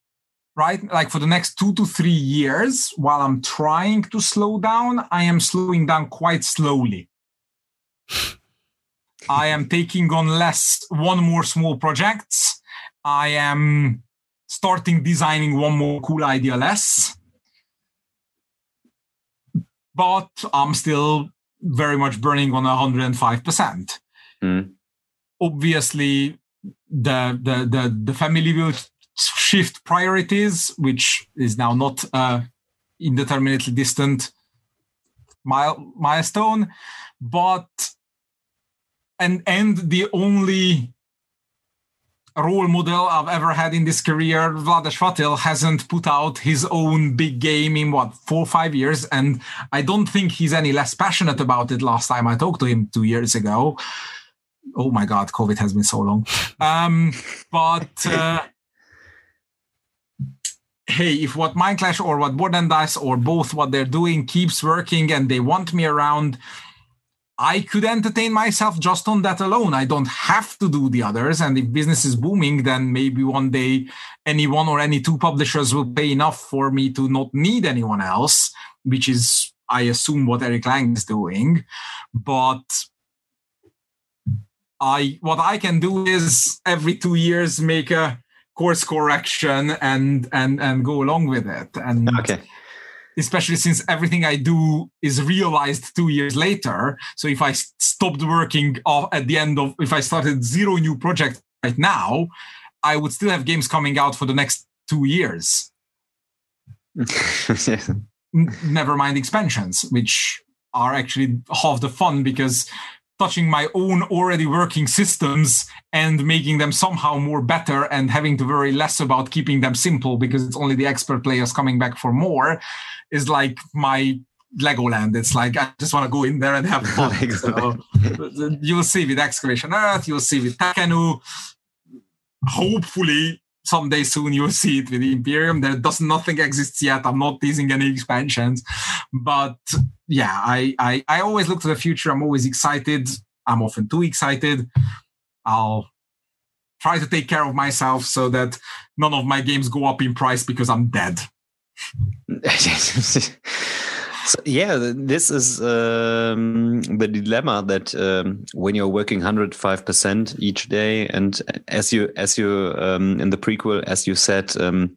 Speaker 4: right? Like for the next two to three years, while I'm trying to slow down, I am slowing down quite slowly. I am taking on less, one more small projects. I am starting designing one more cool idea less. But I'm still very much burning on 105%. Mm. Obviously, the, the the the family will shift priorities, which is now not indeterminately distant mile, milestone, but and and the only role model I've ever had in this career, Vlaada Chvátil, hasn't put out his own big game in what four or five years, and I don't think he's any less passionate about it. Last time I talked to him two years ago. Oh my God, COVID has been so long. Um, but uh, hey, if what Mindclash or what Board and Dice or both what they're doing keeps working and they want me around, I could entertain myself just on that alone. I don't have to do the others. And if business is booming, then maybe one day any one or any two publishers will pay enough for me to not need anyone else, which is, I assume, what Eric Lang is doing. But I what I can do is every two years make a course correction and and and go along with it. And
Speaker 3: okay.
Speaker 4: especially since everything i do is realized two years later. So if i stopped working at the end of if i started zero new project right now i would still have games coming out for the next two years. Never mind expansions which are actually half the fun because touching my own already working systems and making them somehow more better and having to worry less about keeping them simple because it's only the expert players coming back for more is like my Legoland. It's like I just want to go in there and have fun. so, you'll see with Excavation Earth, you'll see with Tekhenu. Hopefully, someday soon you'll see it with the Imperium. There does nothing exists yet. I'm not teasing any expansions, but yeah, I, I I always look to the future. I'm always excited. I'm often too excited. I'll try to take care of myself so that none of my games go up in price because I'm dead.
Speaker 3: So, yeah, this is um, the dilemma that um, when you're working 105% each day, and as you as you um, in the prequel, as you said, um,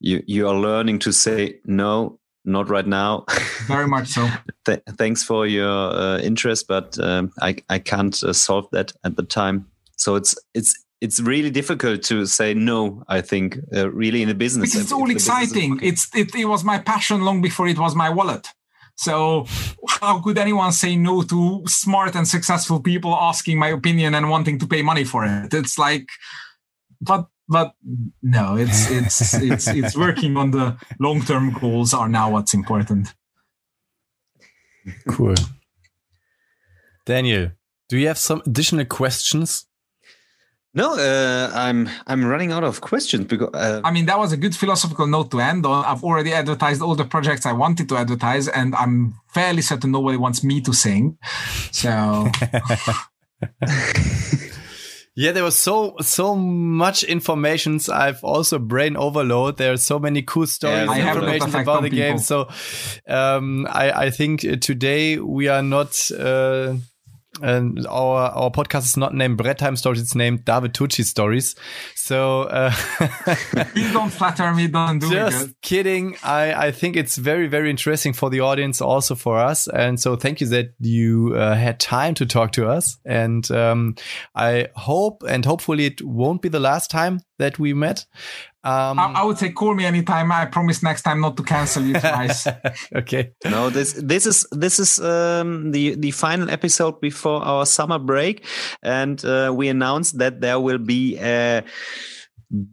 Speaker 3: you you are learning to say no, not right now.
Speaker 4: Very much so.
Speaker 3: Th thanks for your uh, interest, but um, I I can't uh, solve that at the time. So it's it's it's really difficult to say no. I think uh, really in a business.
Speaker 4: Because it's all exciting. It's it, it was my passion long before it was my wallet. So how could anyone say no to smart and successful people asking my opinion and wanting to pay money for it? It's like, but but no, it's it's it's it's working on the long term goals are now what's important.
Speaker 2: Cool. Daniel, do you have some additional questions?
Speaker 3: No, uh, I'm I'm running out of questions because uh,
Speaker 4: I mean that was a good philosophical note to end on. I've already advertised all the projects I wanted to advertise, and I'm fairly certain nobody wants me to sing. So.
Speaker 2: yeah, there was so so much information. I've also brain overload. There are so many cool stories, yeah, information about the people. game. So um, I I think today we are not. Uh, and our our podcast is not named Brett Time Stories; it's named David Turczi Stories. So uh,
Speaker 4: please don't flatter me. Don't do it.
Speaker 2: just it. kidding. I I think it's very very interesting for the audience, also for us. And so thank you that you uh, had time to talk to us. And um, I hope and hopefully it won't be the last time that we met.
Speaker 4: Um, I, I, would say call me anytime. I promise next time not to cancel you twice.
Speaker 2: okay.
Speaker 3: No, this this is this is um, the the final episode before our summer break, and uh, we announced that there will be a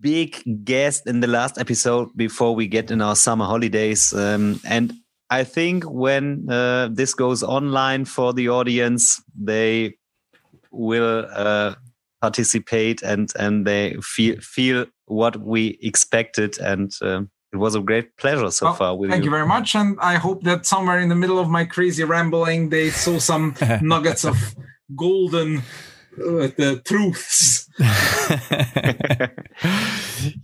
Speaker 3: big guest in the last episode before we get in our summer holidays, um, and. I think when uh, this goes online for the audience, they will uh, participate and and they feel feel what we expected. And um, it was a great pleasure so well, far
Speaker 4: with thank you. you very much. And i hope that somewhere in the middle of my crazy rambling they saw some nuggets of golden uh, the truths.
Speaker 2: Yeah,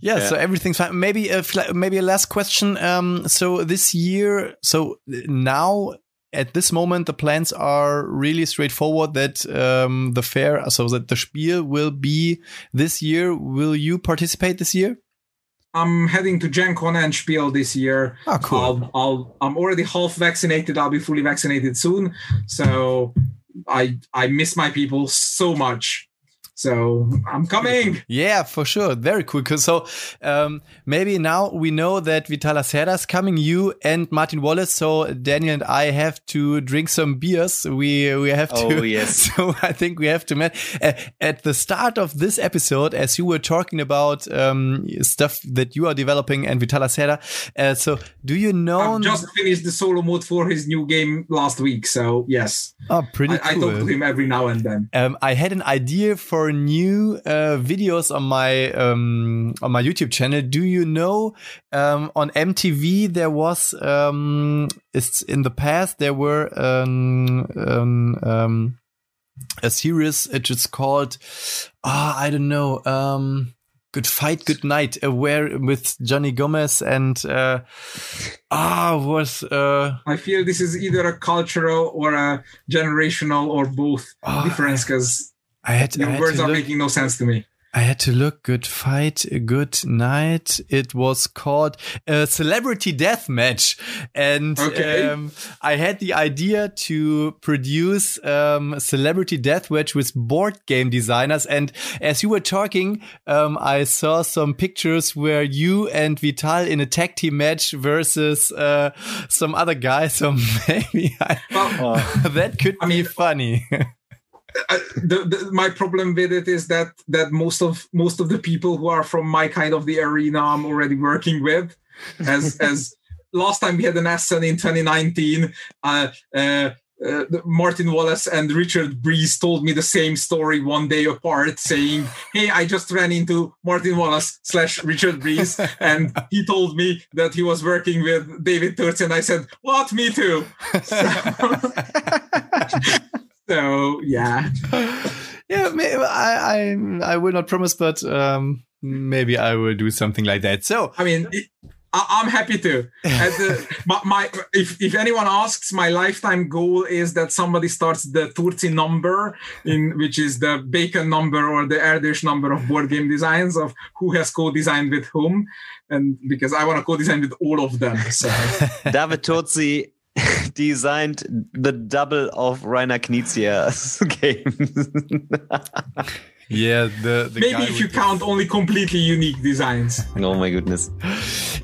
Speaker 2: yeah, so everything's fine. Maybe a maybe a last question. Um so this year so now at this moment, the plans are really straightforward that um, the fair, so that the Spiel will be this year. Will you participate this year?
Speaker 4: I'm heading to Gen Con and Spiel this year.
Speaker 2: Oh, cool.
Speaker 4: I'll, I'll, I'm already half vaccinated. I'll be fully vaccinated soon. So I I miss my people so much. So I'm coming.
Speaker 2: Yeah, for sure. Very cool. So um, maybe now we know that Vital Lacerda is coming, you and Martin Wallace. So Daniel and I have to drink some beers. We we have to.
Speaker 3: Oh yes.
Speaker 2: So I think we have to. Met, uh, at the start of this episode, as you were talking about um, stuff that you are developing and Vital Lacerda. Uh, so do you know?
Speaker 4: I've just finished the solo mode for his new game last week. So yes.
Speaker 2: Oh, pretty
Speaker 4: I,
Speaker 2: cool.
Speaker 4: I talk to him every now and then.
Speaker 2: Um, I had an idea for new uh, videos on my um, on my YouTube channel. Do you know um, on MTV there was um, it's in the past there were um, um, um a series it is called ah I don't know um Good Fight, Good Night, uh, where with Johnny Gomez and uh, ah was. Uh,
Speaker 4: I feel this is either a cultural or a generational or both uh, difference because
Speaker 2: I had,
Speaker 4: your
Speaker 2: I had
Speaker 4: words are
Speaker 2: look.
Speaker 4: making no sense to me.
Speaker 2: I had to look. Good fight, good night. It was called a celebrity death match, and
Speaker 4: okay.
Speaker 2: um, I had the idea to produce um, a celebrity death match with board game designers. And as you were talking, um, I saw some pictures where you and Vital in a tag team match versus uh, some other guy. So maybe I, well, that could I be mean, funny.
Speaker 4: the, the, my problem with it is that that most of most of the people who are from my kind of the arena I'm already working with, as as last time we had an Essen in 2019. Uh, uh, uh, Martin Wallace and Richard Breese told me the same story one day apart, saying, "Hey, I just ran into Martin Wallace slash Richard Breese, and he told me that he was working with David Turczi." And I said, "What? Me too." So, so yeah,
Speaker 2: yeah. Maybe, I, I I will not promise, but um, maybe I will do something like that. So
Speaker 4: I mean. It, I, am happy to. Uh, my, my, if, if anyone asks, my lifetime goal is that somebody starts the Turczi number, in which is the bacon number or the Erdős number of board game designs of who has co-designed with whom, and because I want to co-design with all of them. So.
Speaker 3: David Turczi designed the double of Reiner Knizia's game.
Speaker 2: Yeah, the, the
Speaker 4: maybe if you count only completely unique designs.
Speaker 3: Oh my goodness.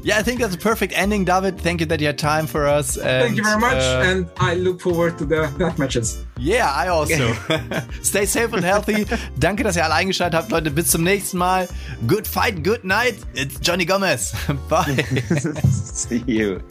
Speaker 2: Yeah, I think that's a perfect ending, David. Thank you that you had time for us. And,
Speaker 4: Thank you very much, uh, and I look forward to the death matches.
Speaker 2: Yeah, I also. Stay safe and healthy. Danke, dass ihr alle eingeschaltet habt, Leute. Bis zum nächsten Mal. Good fight, good night. It's Johnny Gomez. Bye.
Speaker 3: See you.